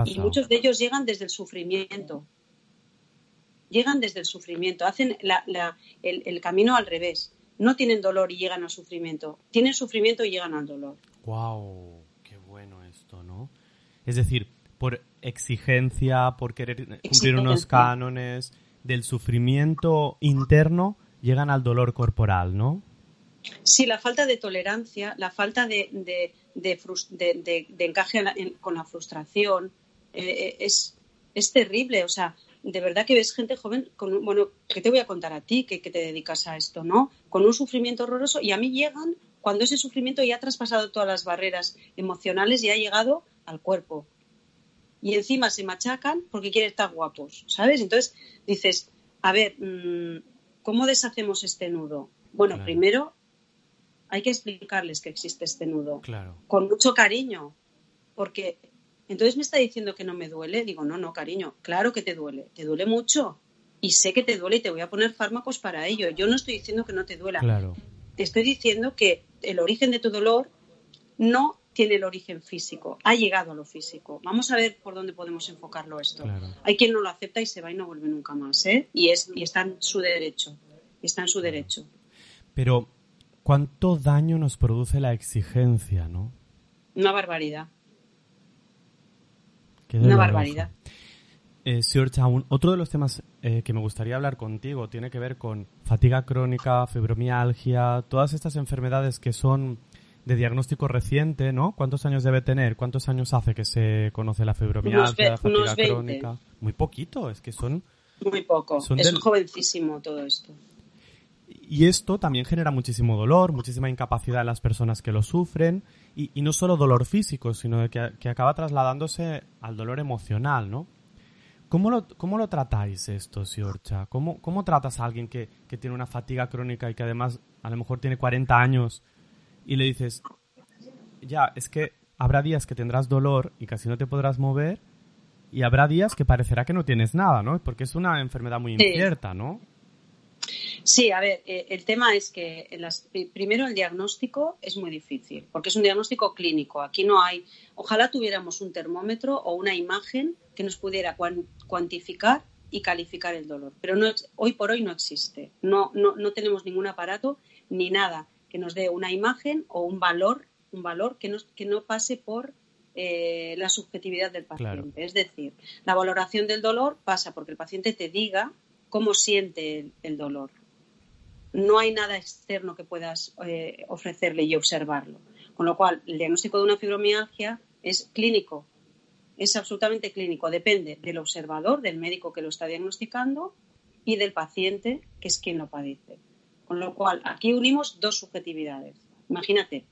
y muchos de ellos llegan desde el sufrimiento. Llegan desde el sufrimiento, hacen el, camino al revés. No tienen dolor y llegan al sufrimiento. Tienen sufrimiento y llegan al dolor. ¡Wow! ¡Qué bueno esto, ¿no? Es decir, por exigencia, por querer cumplir unos cánones, del sufrimiento interno llegan al dolor corporal, ¿no? Sí, la falta de tolerancia, la falta de, encaje con la frustración eh, eh, es, es terrible. O sea, de verdad que ves gente joven con bueno, ¿qué te voy a contar a ti que, que, te dedicas a esto, ¿no? Con un sufrimiento horroroso y a mí llegan cuando ese sufrimiento ya ha traspasado todas las barreras emocionales y ha llegado al cuerpo y encima se machacan porque quieren estar guapos, ¿sabes? Entonces dices, a ver, mm, ¿cómo deshacemos este nudo? Bueno, primero hay que explicarles que existe este nudo. Claro. Con mucho cariño. Porque entonces me está diciendo que no me duele. Digo, no, no, cariño, claro que te duele. Te duele mucho. Y sé que te duele y te voy a poner fármacos para ello. Yo no estoy diciendo que no te duela. Claro. Te estoy diciendo que el origen de tu dolor no tiene el origen físico, ha llegado a lo físico. Vamos a ver por dónde podemos enfocarlo esto. Hay quien no lo acepta y se va y no vuelve nunca más, ¿eh? Y, es, y está en su derecho, está en su derecho. Pero, ¿cuánto daño nos produce la exigencia, no? Una barbaridad. Una barbaridad. Eh, otro de los temas eh, que me gustaría hablar contigo tiene que ver con fatiga crónica, fibromialgia, todas estas enfermedades que son de diagnóstico reciente, ¿no? ¿Cuántos años debe tener? ¿Cuántos años hace que se conoce la fibromialgia, la fatiga crónica? Muy poquito, es que son... Muy poco, es jovencísimo todo esto. Y esto también genera muchísimo dolor, muchísima incapacidad en las personas que lo sufren, y, no solo dolor físico, sino que, que, acaba trasladándose al dolor emocional, ¿no? ¿Cómo lo, cómo lo tratáis esto, Siorcha? ¿Cómo, ¿Cómo tratas a alguien que, que tiene una fatiga crónica y que además a lo mejor tiene 40 años y le dices, ya, es que habrá días que tendrás dolor y casi no te podrás mover y habrá días que parecerá que no tienes nada, ¿no? Porque es una enfermedad muy incierta, ¿no? Sí, a ver, eh, el tema es que las, primero el diagnóstico es muy difícil, porque es un diagnóstico clínico. Aquí no hay, ojalá tuviéramos un termómetro o una imagen que nos pudiera cuantificar y calificar el dolor. Pero no, hoy por hoy no existe. No, no, no tenemos ningún aparato ni nada que nos dé una imagen o un valor, un valor que, que no pase por eh, la subjetividad del paciente. Es decir, la valoración del dolor pasa porque el paciente te diga cómo siente el, dolor. No hay nada externo que puedas eh, ofrecerle y observarlo. Con lo cual, el diagnóstico de una fibromialgia es clínico, es absolutamente clínico. Depende del observador, del médico que lo está diagnosticando y del paciente, que es quien lo padece. Con lo cual, aquí unimos dos subjetividades. Imagínate,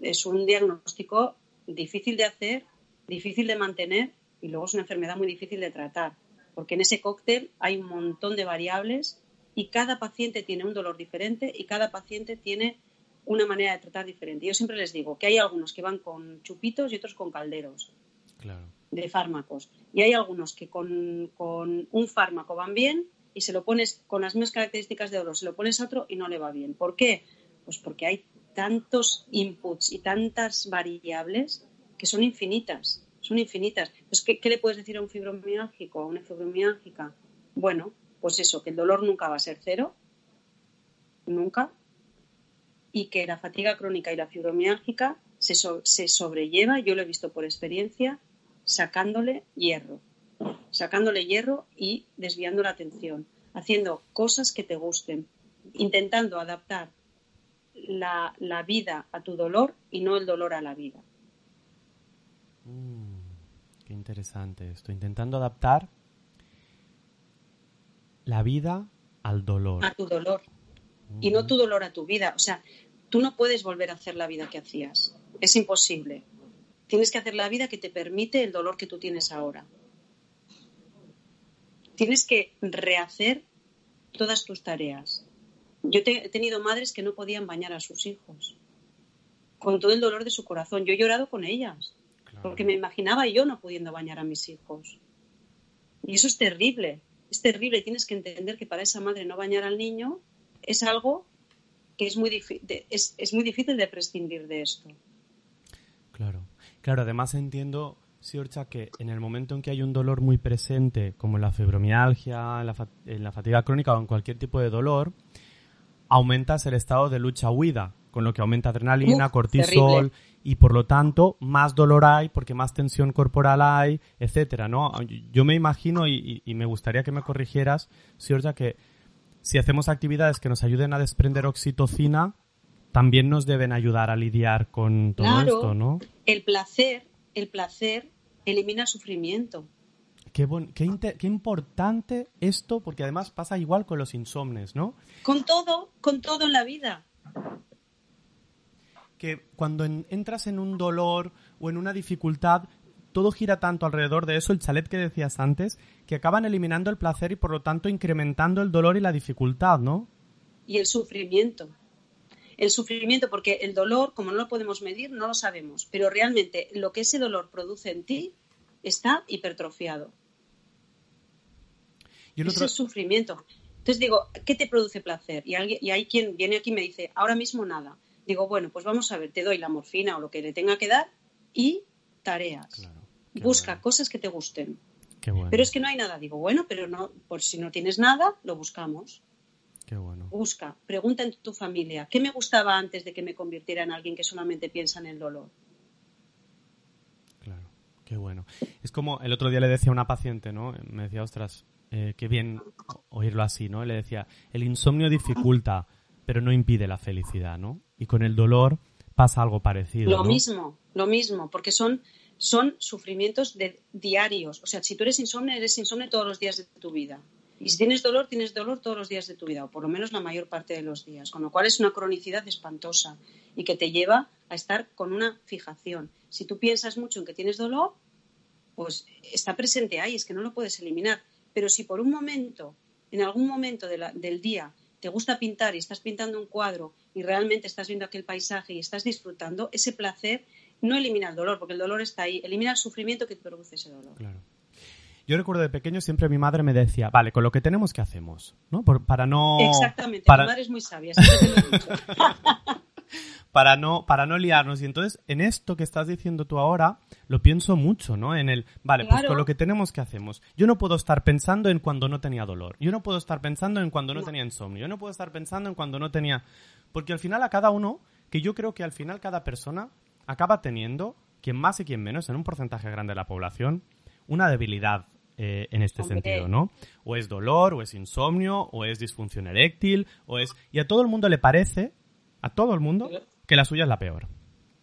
es un diagnóstico difícil de hacer, difícil de mantener y luego es una enfermedad muy difícil de tratar, porque en ese cóctel hay un montón de variables y cada paciente tiene un dolor diferente y cada paciente tiene una manera de tratar diferente. Yo siempre les digo que hay algunos que van con chupitos y otros con calderos de fármacos. Y hay algunos que con, con, un fármaco van bien y se lo pones con las mismas características de oro, se lo pones a otro y no le va bien. ¿Por qué? Pues porque hay tantos inputs y tantas variables que son infinitas, son infinitas. Pues, ¿qué, le puedes decir a un fibromialgico, a una fibromialgica? Bueno, pues eso, que el dolor nunca va a ser cero, nunca, y que la fatiga crónica y la fibromialgica se, se sobrelleva, yo lo he visto por experiencia, sacándole hierro, sacándole hierro y desviando la atención, haciendo cosas que te gusten, intentando adaptar la, la, vida a tu dolor y no el dolor a la vida. Mm, qué interesante esto. Intentando adaptar la vida al dolor. A tu dolor. Y no tu dolor a tu vida. O sea, tú no puedes volver a hacer la vida que hacías. Es imposible. Tienes que hacer la vida que te permite el dolor que tú tienes ahora. Tienes que rehacer todas tus tareas. Yo he tenido madres que no podían bañar a sus hijos, con todo el dolor de su corazón. Yo he llorado con ellas, porque me imaginaba yo no pudiendo bañar a mis hijos. Y eso es terrible, es terrible. Tienes que entender que para esa madre no bañar al niño es algo que es muy, es, es muy difícil de prescindir de esto. Claro, claro, además entiendo Siorcha, que en el momento en que hay un dolor muy presente, como la fibromialgia, en la, en la, fatiga crónica o en cualquier tipo de dolor, aumentas el estado de lucha-huida, con lo que aumenta adrenalina, cortisol y por lo tanto más dolor hay porque más tensión corporal hay, etcétera, ¿no? Yo me imagino y, me gustaría que me corrigieras, Siorja, que si hacemos actividades que nos ayuden a desprender oxitocina, también nos deben ayudar a lidiar con todo esto, ¿no? El placer, el placer elimina sufrimiento. Qué, qué, importante esto, porque además pasa igual con los insomnes, ¿no? Con todo, con todo en la vida. Que cuando entras en un dolor o en una dificultad, todo gira tanto alrededor de eso, el chalet que decías antes, que acaban eliminando el placer y por lo tanto incrementando el dolor y la dificultad, ¿no? Y el sufrimiento. El sufrimiento, porque el dolor, como no lo podemos medir, no lo sabemos, pero realmente lo que ese dolor produce en ti está hipertrofiado. Y es sufrimiento. Entonces digo, ¿qué te produce placer? Y, alguien, y hay quien viene aquí y me dice, ahora mismo nada. Digo, bueno, pues vamos a ver, te doy la morfina o lo que le tenga que dar y tareas. Busca cosas que te gusten. Pero es que no hay nada. Digo, bueno, pero no, por si no tienes nada, lo buscamos. Bueno. Busca, pregunta en tu familia, ¿qué me gustaba antes de que me convirtiera en alguien que solamente piensa en el dolor? Claro, qué bueno. Es como el otro día le decía a una paciente, ¿no? Me decía, ostras, eh, qué bien oírlo así, ¿no? Le decía, el insomnio dificulta, pero no impide la felicidad, ¿no? Y con el dolor pasa algo parecido. Lo mismo, lo mismo, porque son, son sufrimientos de, diarios. O sea, si tú eres insomne, eres insomne todos los días de tu vida. Y si tienes dolor, tienes dolor todos los días de tu vida, o por lo menos la mayor parte de los días. Con lo cual es una cronicidad espantosa y que te lleva a estar con una fijación. Si tú piensas mucho en que tienes dolor, pues está presente ahí, es que no lo puedes eliminar. Pero si por un momento, en algún momento del día, te gusta pintar y estás pintando un cuadro y realmente estás viendo aquel paisaje y estás disfrutando, ese placer no elimina el dolor, porque el dolor está ahí, elimina el sufrimiento que te produce ese dolor. Claro. Yo recuerdo de pequeño siempre mi madre me decía, vale, con lo que tenemos, ¿qué hacemos? ¿No? para no... Exactamente, para... mi madre es muy sabia. <laughs> para no, para no liarnos. Y entonces, en esto que estás diciendo tú ahora, lo pienso mucho, ¿no? En el, vale, pues con lo que tenemos que hacemos. Yo no puedo estar pensando en cuando no tenía dolor. Yo no puedo estar pensando en cuando no, tenía insomnio. Yo no puedo estar pensando en cuando no tenía... Porque al final a cada uno, que yo creo que al final cada persona acaba teniendo, quien más y quien menos, en un porcentaje grande de la población, una debilidad eh, en este Hombre. sentido, ¿no? O es dolor, o es insomnio, o es disfunción eréctil, o es... Y a todo el mundo le parece, a todo el mundo, que la suya es la peor.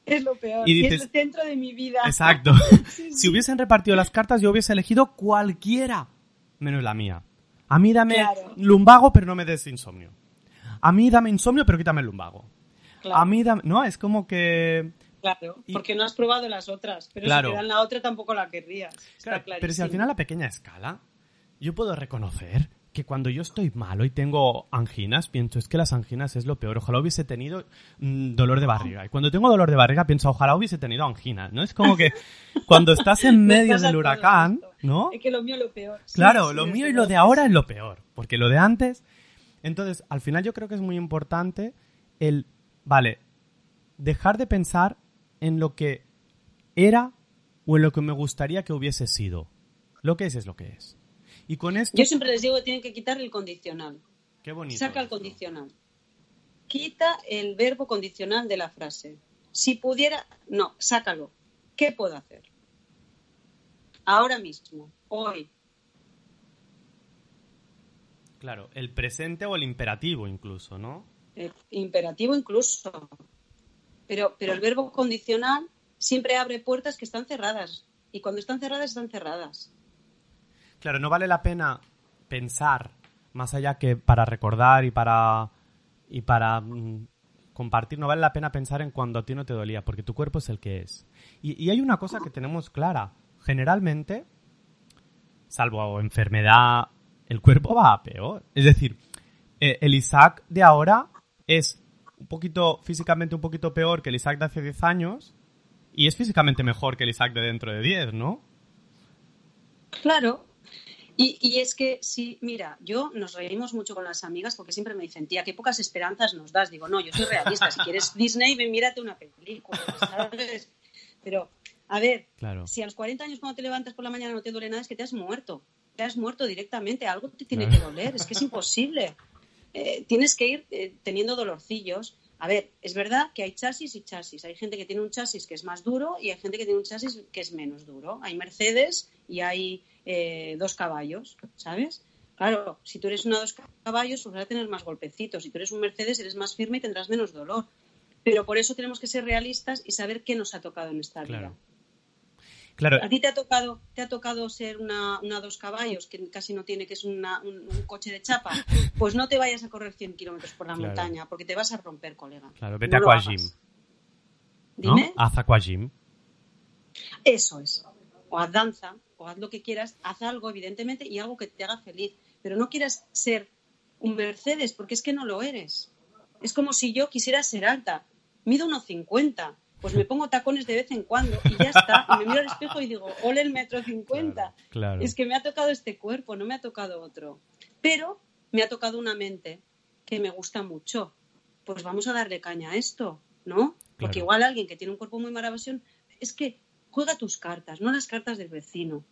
Es lo peor. Y dices- es el centro de mi vida. Exacto. <laughs> <laughs> Sí, Si hubiesen repartido las cartas, yo hubiese elegido cualquiera, menos la mía. A mí dame Claro. lumbago, pero no me des insomnio. A mí dame insomnio, pero quítame el lumbago. Claro, A mí dame... No, es como que... claro, porque no has probado las otras. Pero Claro. si te dan la otra tampoco la querrías. Está Claro, pero si al final a pequeña escala, yo puedo reconocer que cuando yo estoy malo y tengo anginas, pienso, es que las anginas es lo peor. Ojalá hubiese tenido mm, dolor de barriga. Y cuando tengo dolor de barriga, pienso, ojalá hubiese tenido angina. ¿No? Es como que <laughs> cuando estás en Me medio pasa del huracán. ¿no? Es que lo mío es lo peor. Sí, Claro, sí, lo desde mío y lo de ahora es lo peor. Porque lo de antes. Entonces, al final yo creo que es muy importante el. Vale, dejar de pensar en lo que era o en lo que me gustaría que hubiese sido. Lo que es es lo que es. Y con esto. Yo siempre les digo que tienen que quitar el condicional. Qué bonito. Saca el condicional. Quita el verbo condicional de la frase. Si pudiera, no, sácalo. ¿Qué puedo hacer? Ahora mismo, hoy. Claro, el presente o el imperativo incluso, ¿no? eh, imperativo incluso. Pero, pero el verbo condicional siempre abre puertas que están cerradas. Y cuando están cerradas, están cerradas. Claro, no vale la pena pensar más allá que para recordar y para y para mm, compartir, no vale la pena pensar en cuando a ti no te dolía, porque tu cuerpo es el que es. Y, y hay una cosa que tenemos clara, generalmente, salvo enfermedad, el cuerpo va a peor. Es decir, eh, el Isaac de ahora es un poquito, físicamente un poquito peor que el Isaac de hace 10 años, y es físicamente mejor que el Isaac de dentro de 10, ¿no? Claro. Y, y es que sí, mira, yo nos reímos mucho con las amigas porque siempre me dicen, tía, qué pocas esperanzas nos das. Digo, no, yo soy realista. Si quieres <laughs> Disney, ven, mírate una película, ¿sabes? Pero, a ver, Claro. si a los 40 años cuando te levantas por la mañana no te duele nada, es que te has muerto. Te has muerto directamente. Algo te tiene que doler. Es que es <laughs> imposible. Eh, tienes que ir eh, teniendo dolorcillos. A ver, es verdad que hay chasis y chasis. Hay gente que tiene un chasis que es más duro y hay gente que tiene un chasis que es menos duro. Hay Mercedes y hay eh, dos caballos, ¿sabes? Claro, si tú eres una dos caballos, pues vas tener más golpecitos. Si tú eres un Mercedes, eres más firme y tendrás menos dolor. Pero por eso tenemos que ser realistas y saber qué nos ha tocado en esta vida. Claro, ¿A ti te ha tocado, te ha tocado ser una, una dos caballos, que casi no tiene, que es una- un, un coche de chapa? <laughs> Pues no te vayas a correr 100 kilómetros por la Claro. montaña, porque te vas a romper, colega. Claro, vete No a Aquagym. ¿no? Dime, Haz aquagym. eso es. O haz danza, o haz lo que quieras, haz algo, evidentemente, y algo que te haga feliz. Pero no quieras ser un Mercedes, porque es que no lo eres. Es como si yo quisiera ser alta. Mido unos 50. Pues me pongo tacones de vez en cuando y ya está. Y me miro al espejo y digo, ole el metro 50. Claro, claro. Es que me ha tocado este cuerpo, no me ha tocado otro. Pero me ha tocado una mente que me gusta mucho. Pues vamos a darle caña a esto, ¿no? Porque Claro. igual alguien que tiene un cuerpo muy maravilloso, es que juega tus cartas, no las cartas del vecino.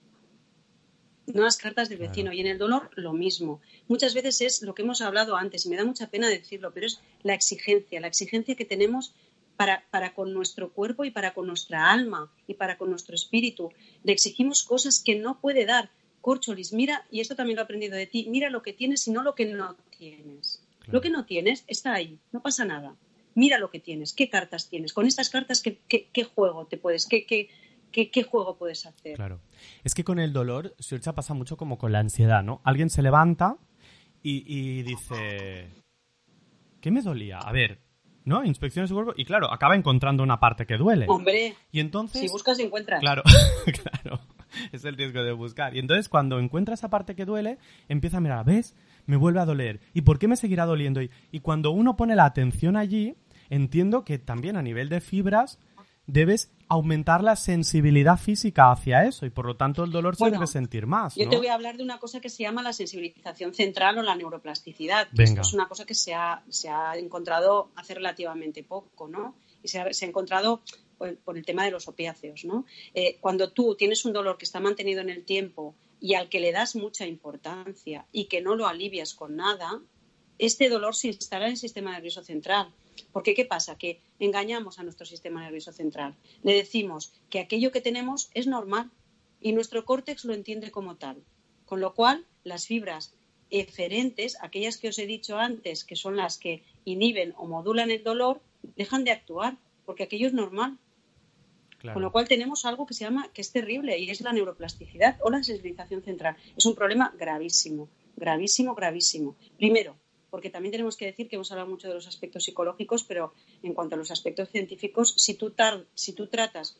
No las cartas del vecino. Y en el dolor, lo mismo. Muchas veces es lo que hemos hablado antes, y me da mucha pena decirlo, pero es la exigencia, la exigencia que tenemos para, para con nuestro cuerpo y para con nuestra alma y para con nuestro espíritu. Le exigimos cosas que no puede dar. Corcholis, mira, y esto también lo he aprendido de ti, mira lo que tienes y no lo que no tienes. Claro. Lo que no tienes está ahí, no pasa nada. Mira lo que tienes, qué cartas tienes. Con estas cartas, ¿qué, qué, qué juego te puedes, qué, qué, qué, qué juego puedes hacer? Claro. Es que con el dolor, Sorcha, pasa mucho como con la ansiedad, ¿no? Alguien se levanta y, y dice, ¿qué me dolía? A ver, ¿no? Inspecciona su cuerpo y claro, acaba encontrando una parte que duele. Hombre, Y entonces... si buscas, encuentras. Claro, <laughs> claro. Es el riesgo de buscar. Y entonces cuando encuentra esa parte que duele, empieza a mirar, ¿ves? Me vuelve a doler. ¿Y por qué me seguirá doliendo? Y, y cuando uno pone la atención allí, entiendo que también a nivel de fibras debes aumentar la sensibilidad física hacia eso y por lo tanto el dolor se Bueno, debe sentir más. Yo te voy a hablar de una cosa que se llama la sensibilización central o la neuroplasticidad. Venga. Esto es una cosa que se ha, se ha encontrado hace relativamente poco, ¿no? y se ha, encontrado por, el tema de los opiáceos. ¿no? Eh, cuando tú tienes un dolor que está mantenido en el tiempo y al que le das mucha importancia y que no lo alivias con nada, este dolor se instala en el sistema nervioso central. Porque ¿qué pasa? Que engañamos a nuestro sistema nervioso central. Le decimos que aquello que tenemos es normal y nuestro córtex lo entiende como tal. Con lo cual, las fibras eferentes, aquellas que os he dicho antes, que son las que inhiben o modulan el dolor, dejan de actuar, porque aquello es normal. Con lo cual tenemos algo que se llama, que es terrible, y es la neuroplasticidad o la sensibilización central. Es un problema gravísimo, gravísimo, gravísimo. Primero, porque también tenemos que decir que hemos hablado mucho de los aspectos psicológicos, pero en cuanto a los aspectos científicos, si tú, tratas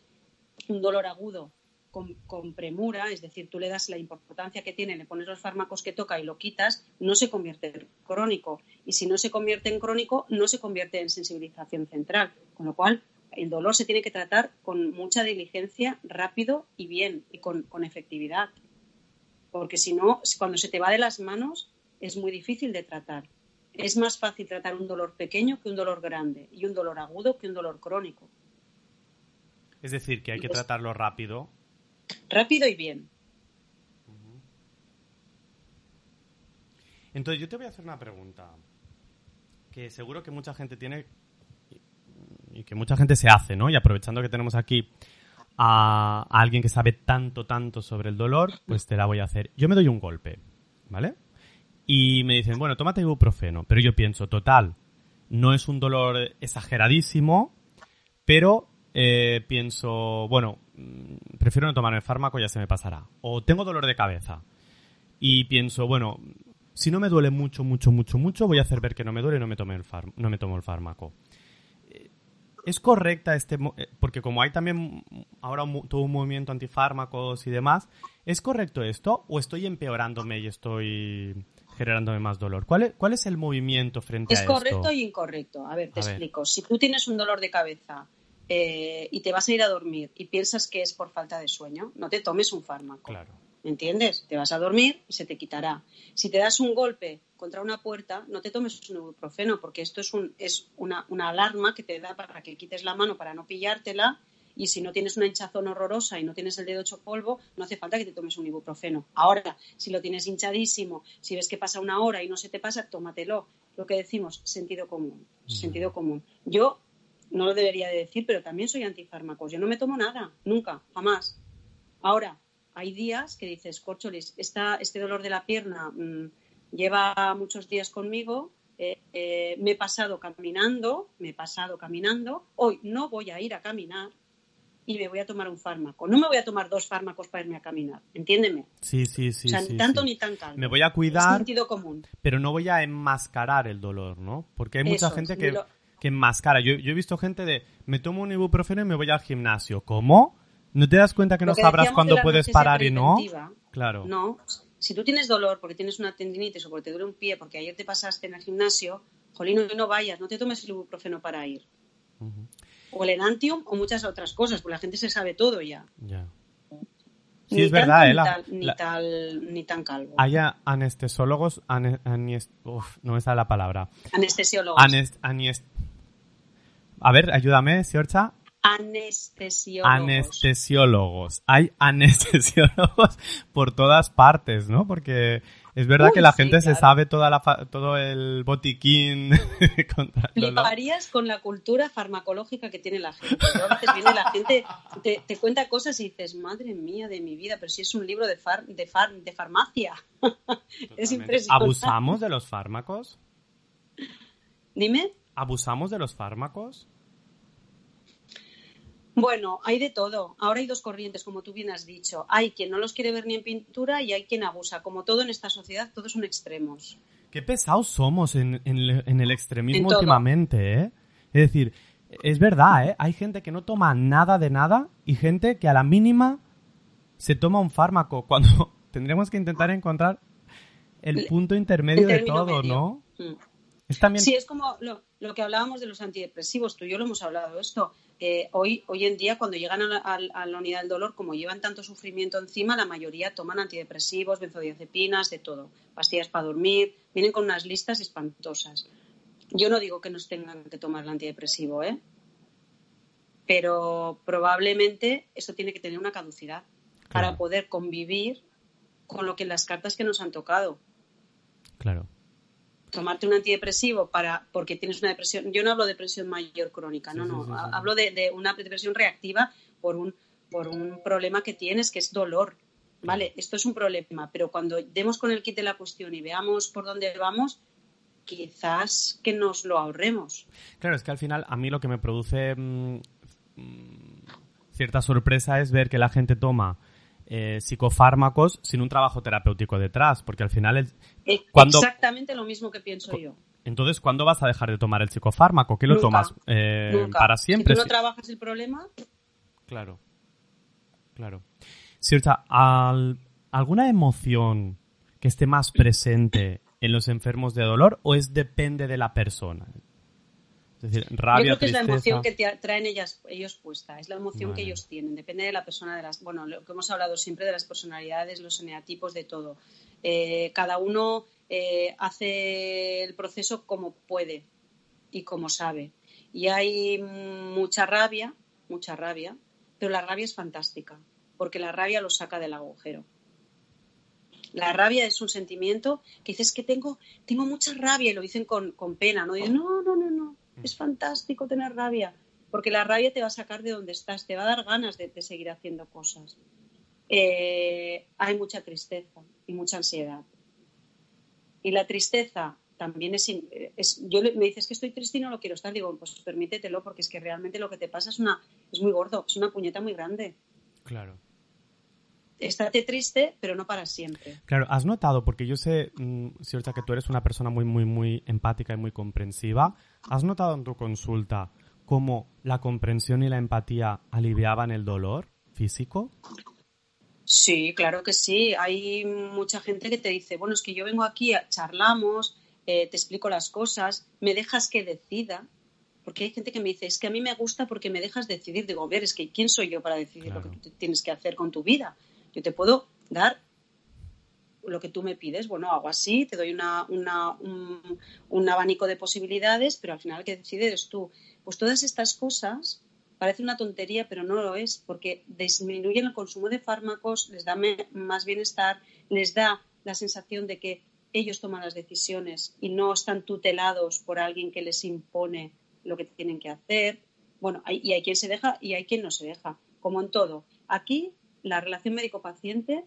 un dolor agudo con, premura, es decir, tú le das la importancia que tiene, le pones los fármacos que toca y lo quitas, no se convierte en crónico. Y si no se convierte en crónico, no se convierte en sensibilización central. Con lo cual, el dolor se tiene que tratar con mucha diligencia, rápido y bien, y con efectividad. Porque si no, cuando se te va de las manos, es muy difícil de tratar. Es más fácil tratar un dolor pequeño que un dolor grande y un dolor agudo que un dolor crónico. Es decir, que hay que tratarlo rápido rápido y bien. Entonces yo te voy a hacer una pregunta que seguro que mucha gente tiene y que mucha gente se hace, ¿no? Y aprovechando que tenemos aquí a, alguien que sabe tanto, tanto sobre el dolor, pues te la voy a hacer. Yo me doy un golpe, ¿vale? Y me dicen, bueno, tómate ibuprofeno. Pero yo pienso, total, no es un dolor exageradísimo, pero eh, pienso, bueno, mm, prefiero no tomar el fármaco, ya se me pasará. O tengo dolor de cabeza y pienso, bueno, si no me duele mucho, mucho, mucho, mucho, voy a hacer ver que no me duele y no me, tome el no me tomo el fármaco. Eh, ¿Es correcta este... Eh, porque como hay también ahora todo un movimiento antifármacos y demás, ¿es correcto esto o estoy empeorándome y estoy generándome más dolor? ¿Cuál es, cuál es el movimiento frente a esto? Es correcto y incorrecto. A ver, te explico. Si tú tienes un dolor de cabeza eh, y te vas a ir a dormir y piensas que es por falta de sueño, no te tomes un fármaco. Claro. ¿Entiendes? Te vas a dormir y se te quitará. Si te das un golpe contra una puerta, no te tomes un ibuprofeno, porque esto es, un, es una, una, alarma que te da para que quites la mano para no pillártela. Y si no tienes una hinchazón horrorosa y no tienes el dedo hecho polvo, no hace falta que te tomes un ibuprofeno. Ahora, si lo tienes hinchadísimo, si ves que pasa una hora y no se te pasa, tómatelo. Lo que decimos, sentido común. Sentido común. Yo no lo debería de decir, pero también soy antifármacos. Yo no me tomo nada, nunca, jamás. Ahora, hay días que dices, corcholis, este dolor de la pierna mm, lleva muchos días conmigo, eh, eh, me he pasado caminando, me he pasado caminando, hoy no voy a ir a caminar y me voy a tomar un fármaco. No me voy a tomar dos fármacos para irme a caminar, entiéndeme. Sí, sí, sí. O sea, ni tanto ni tan calmo. Me voy a cuidar, sentido común. pero no voy a enmascarar el dolor, ¿no? Porque hay mucha gente que que enmascara. Yo, yo he visto gente de, me tomo un ibuprofeno y me voy al gimnasio. ¿Cómo? ¿No te das cuenta que no sabrás cuándo puedes parar y no? Claro. No. Si tú tienes dolor porque tienes una tendinitis o porque te duele un pie, porque ayer te pasaste en el gimnasio, jolino, no vayas, no te tomes el ibuprofeno para ir. O el enantium o muchas otras cosas, porque la gente se sabe todo ya. Ya. Sí, ni es verdad, ¿eh? ni, tal, ni, tan calvo. Hay anestesiólogos, uf, no me sale la palabra. Anestesiólogos. A ver, ayúdame, Siorcha. Anestesiólogos. Anestesiólogos. Hay anestesiólogos <laughs> por todas partes, ¿no? Porque es verdad que la gente se sabe toda la todo el botiquín <laughs> contra Fliparías con la cultura farmacológica que tiene la gente. a veces viene la gente, te, cuenta cosas y dices, madre mía de mi vida, pero si es un libro de, far, de, far, de farmacia. <laughs> es impresionante. ¿Abusamos de los fármacos? Dime. ¿Abusamos de los fármacos? Bueno, hay de todo. Ahora hay dos corrientes, como tú bien has dicho. Hay quien no los quiere ver ni en pintura y hay quien abusa. Como todo en esta sociedad, todos son extremos. Qué pesados somos en, el extremismo últimamente, ¿eh? Es decir, es verdad, ¿eh? Hay gente que no toma nada de nada y gente que a la mínima se toma un fármaco cuando <laughs> tendríamos que intentar encontrar el punto intermedio de todo, ¿no? Mm. Sí, es como lo, lo que hablábamos de los antidepresivos, tú y yo lo hemos hablado esto. Eh, hoy, hoy en día, cuando llegan a la, unidad del dolor, como llevan tanto sufrimiento encima, la mayoría toman antidepresivos, benzodiazepinas, de todo, pastillas para dormir, vienen con unas listas espantosas. Yo no digo que nos tengan que tomar el antidepresivo, ¿eh? pero probablemente eso tiene que tener una caducidad para poder convivir con lo que las cartas que nos han tocado. Claro. Tomarte un antidepresivo para porque tienes una depresión. Yo no hablo de depresión mayor crónica, Sí, no, no. sí, sí. Hablo de, de una depresión reactiva por un, por un problema que tienes, que es dolor. Vale, esto es un problema, pero cuando demos con el kit de la cuestión y veamos por dónde vamos, quizás que nos lo ahorremos. Claro, es que al final a mí lo que me produce mm, mm, cierta sorpresa es ver que la gente toma eh, psicofármacos sin un trabajo terapéutico detrás, porque al final es... Cuando- Exactamente lo mismo que pienso yo. Entonces, ¿cuándo vas a dejar de tomar el psicofármaco? ¿Qué lo Nunca, tomas? Eh, Nunca. para siempre. Si tú no trabajas el problema, Claro. Claro. Cierta, al- ¿alguna emoción que esté más presente en los enfermos de dolor o es depende de la persona? Es decir, rabia, yo creo que es la emoción que te traen ellas, ellos puesta, es la emoción que ellos tienen, depende de la persona, de las, bueno, lo que hemos hablado siempre de las personalidades, los eneatipos, de todo. Eh, cada uno eh, hace el proceso como puede y como sabe. Y hay mucha rabia, mucha rabia, pero la rabia es fantástica, porque la rabia lo saca del agujero. La rabia es un sentimiento que dices que tengo, tengo mucha rabia y lo dicen con, con pena, ¿no? Dicen, no, no, no, no, es fantástico tener rabia, porque la rabia te va a sacar de donde estás, te va a dar ganas de, seguir haciendo cosas. Eh, hay mucha tristeza y mucha ansiedad. Y la tristeza también es, in- es yo me dices que estoy triste y no lo quiero estar, digo, pues permítetelo, porque es que realmente lo que te pasa es una, es muy gordo, es una puñeta muy grande. Claro. Estate triste, pero no para siempre. Claro, has notado, porque yo sé, mm, cierta que tú eres una persona muy, muy, muy empática y muy comprensiva. ¿Has notado en tu consulta cómo la comprensión y la empatía aliviaban el dolor físico? Sí, claro que sí. Hay mucha gente que te dice, bueno, es que yo vengo aquí, charlamos, eh, te explico las cosas, me dejas que decida. Porque hay gente que me dice, es que a mí me gusta porque me dejas decidir. Digo, ver, es que ¿quién soy yo para decidir lo que tú tienes que hacer con tu vida? Yo te puedo dar lo que tú me pides. Bueno, hago así, te doy una, un, abanico de posibilidades, pero al final el que decide eres tú. Pues todas estas cosas parece una tontería, pero no lo es, porque disminuyen el consumo de fármacos, les da más bienestar, les da la sensación de que ellos toman las decisiones y no están tutelados por alguien que les impone lo que tienen que hacer. Bueno, y hay quien se deja y hay quien no se deja, como en todo. Aquí la relación médico-paciente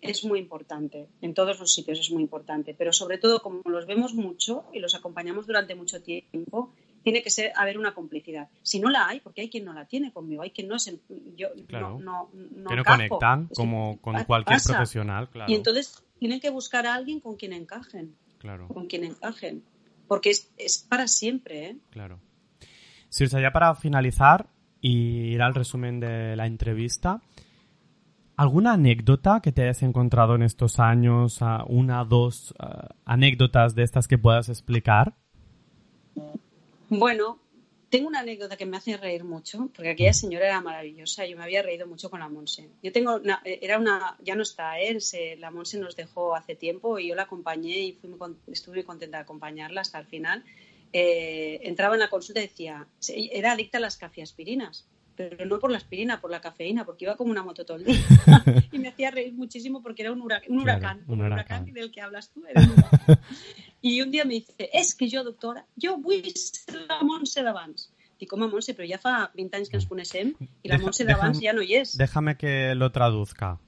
es muy importante, en todos los sitios es muy importante, pero sobre todo como los vemos mucho y los acompañamos durante mucho tiempo, tiene que ser haber una complicidad. Si no la hay, porque hay quien no la tiene conmigo, hay quien no se, yo Claro. no, no, no que no conectan Es que como con cualquier pasa. profesional, claro. Y entonces tienen que buscar a alguien con quien encajen, Claro, con quien encajen, porque es, es para siempre, ¿eh? claro. Sirsa, ya para finalizar y ir al resumen de la entrevista, ¿alguna anécdota que te hayas encontrado en estos años? ah, Una, dos ah, anécdotas de estas que puedas explicar. Bueno, tengo una anécdota que me hace reír mucho, porque aquella señora era maravillosa, yo me había reído mucho con la Monse. Yo tengo eh, era una, ya no está, ¿eh? Se- la Monse nos dejó hace tiempo y yo la acompañé y fui muy estuve muy contenta de acompañarla hasta el final. Eh, entraba en la consulta y decía, era adicta a las cafeaspirinas, pero no por la aspirina, por la cafeína, porque iba como una moto todo el día. <laughs> y me hacía reír muchísimo porque era un, hura- un Claro, huracán, un huracán. huracán del que hablas tú. era un <laughs> dia me dice, és que jo, doctora, jo vull ser la Montse d'abans. Dic, home, Montse, però ja fa 20 anys que ens coneixem i la Deja- Montse d'abans ja no hi és. Déjame que lo traduzca.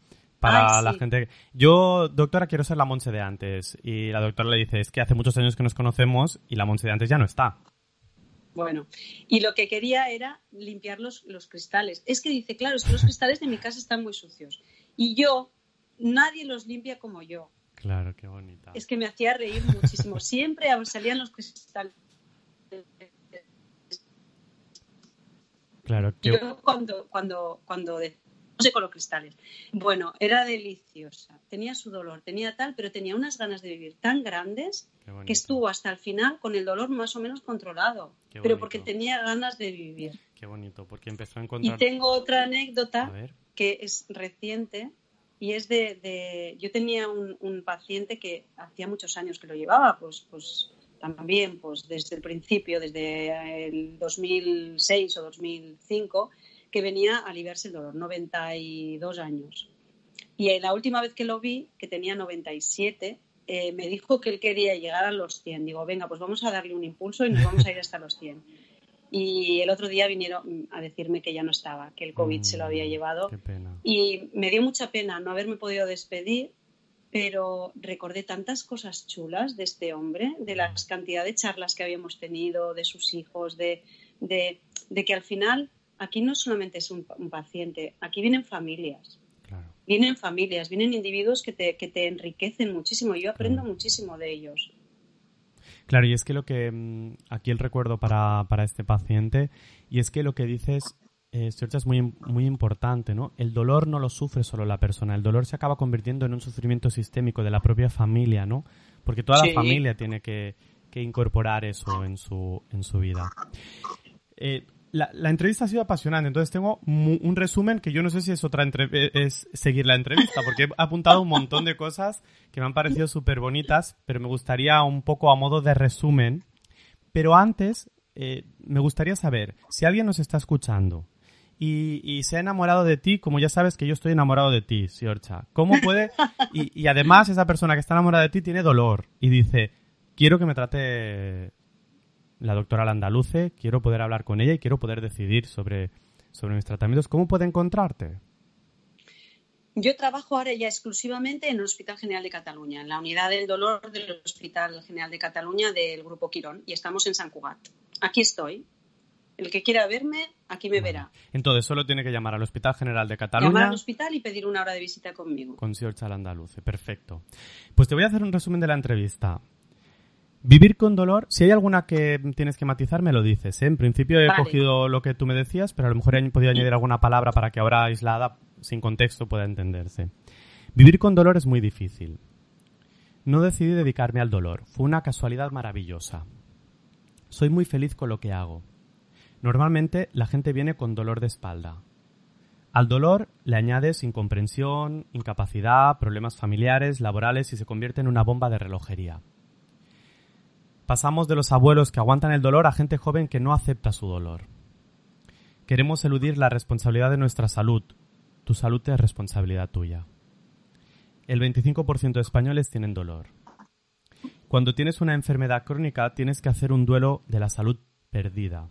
Para Ay, la sí. gente. Yo, doctora, quiero ser la Monse de antes. Y la doctora le dice, es que hace muchos años que nos conocemos y la Monse de antes ya no está. Bueno, y lo que quería era limpiar los, los cristales. Es que dice, claro, es que los <laughs> cristales de mi casa están muy sucios. Y yo, nadie los limpia como yo. Claro, qué bonita. Es que me hacía reír muchísimo. <laughs> Siempre salían los cristales. Claro, qué... Yo cuando, cuando, cuando sé con los cristales. Bueno, era deliciosa. Tenía su dolor, tenía tal, pero tenía unas ganas de vivir tan grandes que estuvo hasta el final con el dolor más o menos controlado. Pero porque tenía ganas de vivir. Qué bonito, porque empezó a Y encontrar... tengo otra anécdota que es reciente y es de, de- yo tenía un, un paciente que hacía muchos años que lo llevaba, pues, pues también pues desde el principio, desde el 2006 o 2005, que venía a aliviarse el dolor, 92 años. Y la última vez que lo vi, que tenía 97, eh, me dijo que él quería llegar a los 100. Digo, venga, pues vamos a darle un impulso y nos vamos a ir hasta los 100. Y el otro día vinieron a decirme que ya no estaba, que el COVID se lo había mm, llevado. Y me dio mucha pena no haberme podido despedir, pero recordé tantas cosas chulas de este hombre, de la cantidad de charlas que habíamos tenido, de sus hijos, de, de, que al final aquí no solamente es un, paciente, aquí vienen familias. Vienen familias, vienen individuos que te, que te enriquecen muchísimo. Yo aprendo muchísimo de ellos. Claro, y es que lo que mm, aquí el recuerdo para, para este paciente, y es que lo que dices, eh, es muy, muy importante, ¿no? El dolor no lo sufre solo la persona, el dolor se acaba convirtiendo en un sufrimiento sistémico de la propia familia, ¿no? Porque toda la familia tiene que, que, incorporar eso en su, en su vida. Eh, la, entrevista ha sido apasionante, entonces tengo un resumen que yo no sé si es otra eh, es seguir la entrevista, porque he apuntado un montón de cosas que me han parecido súper bonitas, pero me gustaría un poco a modo de resumen. Pero antes, eh, me gustaría saber, si alguien nos está escuchando y, se ha enamorado de ti, como ya sabes que yo estoy enamorado de ti, Siorcha, ¿cómo puede...? Y, y además esa persona que está enamorada de ti tiene dolor y dice, quiero que me trate la doctora Landaluce, quiero poder hablar con ella y quiero poder decidir sobre, sobre mis tratamientos. ¿Cómo puede encontrarte? Yo trabajo ahora ya exclusivamente en el Hospital General de Cataluña, en la unidad del dolor del Hospital General de Cataluña del Grupo Quirón, y estamos en San Cugat. Aquí estoy. El que quiera verme, aquí me verá. Entonces, solo tiene que llamar al Hospital General de Cataluña. Llamar al hospital y pedir una hora de visita conmigo. Con Sr. Chalandaluce, perfecto. Pues te voy a hacer un resumen de la entrevista. Vivir con dolor, si hay alguna que tienes que matizar, me lo dices. ¿eh? En principio he cogido lo que tú me decías, pero a lo mejor he podido añadir alguna palabra para que ahora aislada, sin contexto, pueda entenderse. Vivir con dolor es muy difícil. No decidí dedicarme al dolor, fue una casualidad maravillosa. Soy muy feliz con lo que hago. Normalmente la gente viene con dolor de espalda. Al dolor le añades incomprensión, incapacidad, problemas familiares, laborales y se convierte en una bomba de relojería. Pasamos de los abuelos que aguantan el dolor a gente joven que no acepta su dolor. Queremos eludir la responsabilidad de nuestra salud. Tu salud es responsabilidad tuya. El 25% de españoles tienen dolor. Cuando tienes una enfermedad crónica tienes que hacer un duelo de la salud perdida.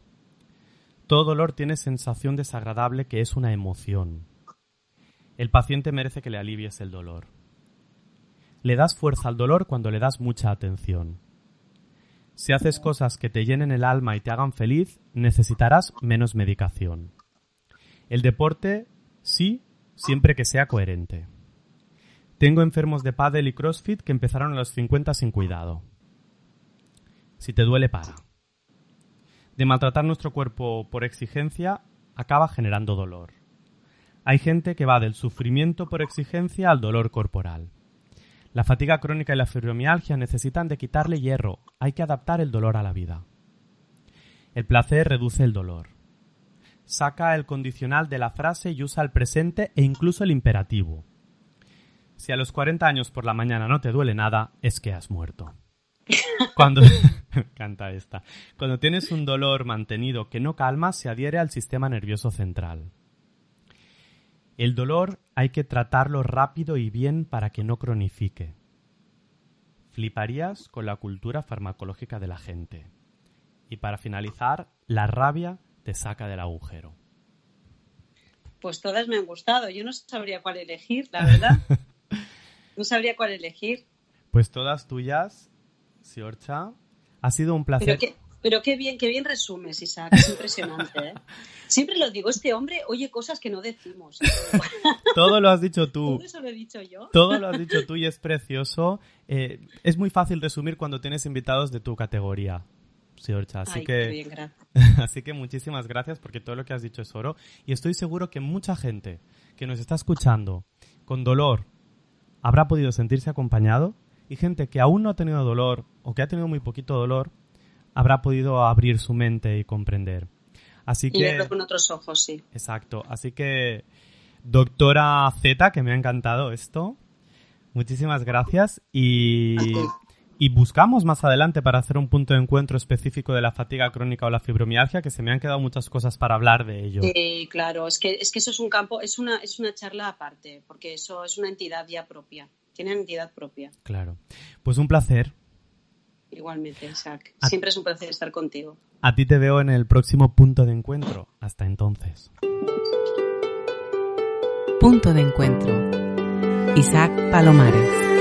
Todo dolor tiene sensación desagradable que es una emoción. El paciente merece que le alivies el dolor. Le das fuerza al dolor cuando le das mucha atención. Si haces cosas que te llenen el alma y te hagan feliz, necesitarás menos medicación. El deporte, sí, siempre que sea coherente. Tengo enfermos de pádel y crossfit que empezaron a los 50 sin cuidado. Si te duele, para. De maltratar nuestro cuerpo por exigencia, acaba generando dolor. Hay gente que va del sufrimiento por exigencia al dolor corporal. La fatiga crónica y la fibromialgia necesitan de quitarle hierro. Hay que adaptar el dolor a la vida. El placer reduce el dolor. Saca el condicional de la frase y usa el presente e incluso el imperativo. Si a los 40 años por la mañana no te duele nada, es que has muerto. <laughs> Cuando <laughs> canta esta. Cuando tienes un dolor mantenido que no calma, se adhiere al sistema nervioso central. El dolor hay que tratarlo rápido y bien para que no cronifique. Fliparías con la cultura farmacológica de la gente. Y para finalizar, la rabia te saca del agujero. Pues todas me han gustado. Yo no sabría cuál elegir, la verdad. <laughs> no sabría cuál elegir. Pues todas tuyas, Siorcha. Ha sido un placer. Pero qué bien, qué bien resumes, Isaac, es impresionante. ¿eh? <laughs> Siempre lo digo, este hombre oye cosas que no decimos. <laughs> Todo lo has dicho tú. Todo eso lo he dicho yo. Todo lo has dicho tú y es precioso. Eh, es muy fácil resumir cuando tienes invitados de tu categoría. Siorcha. Así que, <laughs> así que muchísimas gracias porque todo lo que has dicho es oro y estoy seguro que mucha gente que nos está escuchando con dolor habrá podido sentirse acompañado y gente que aún no ha tenido dolor o que ha tenido muy poquito dolor habrá podido abrir su mente y comprender. Así que, y verlo con otros ojos, sí. Exacto. Así que, doctora Z, que me ha encantado esto, muchísimas gracias y Y buscamos más adelante para hacer un punto de encuentro específico de la fatiga crónica o la fibromialgia, que se me han quedado muchas cosas para hablar de ello. Sí, claro, es que, es que eso es un campo, es una, es una charla aparte, porque eso es una entidad ya propia, tiene entidad propia. Claro. Pues un placer. Igualmente, Isaac. Siempre es un placer estar contigo. A ti te veo en el próximo punto de encuentro. Hasta entonces. Punto de encuentro. Isaac Palomares.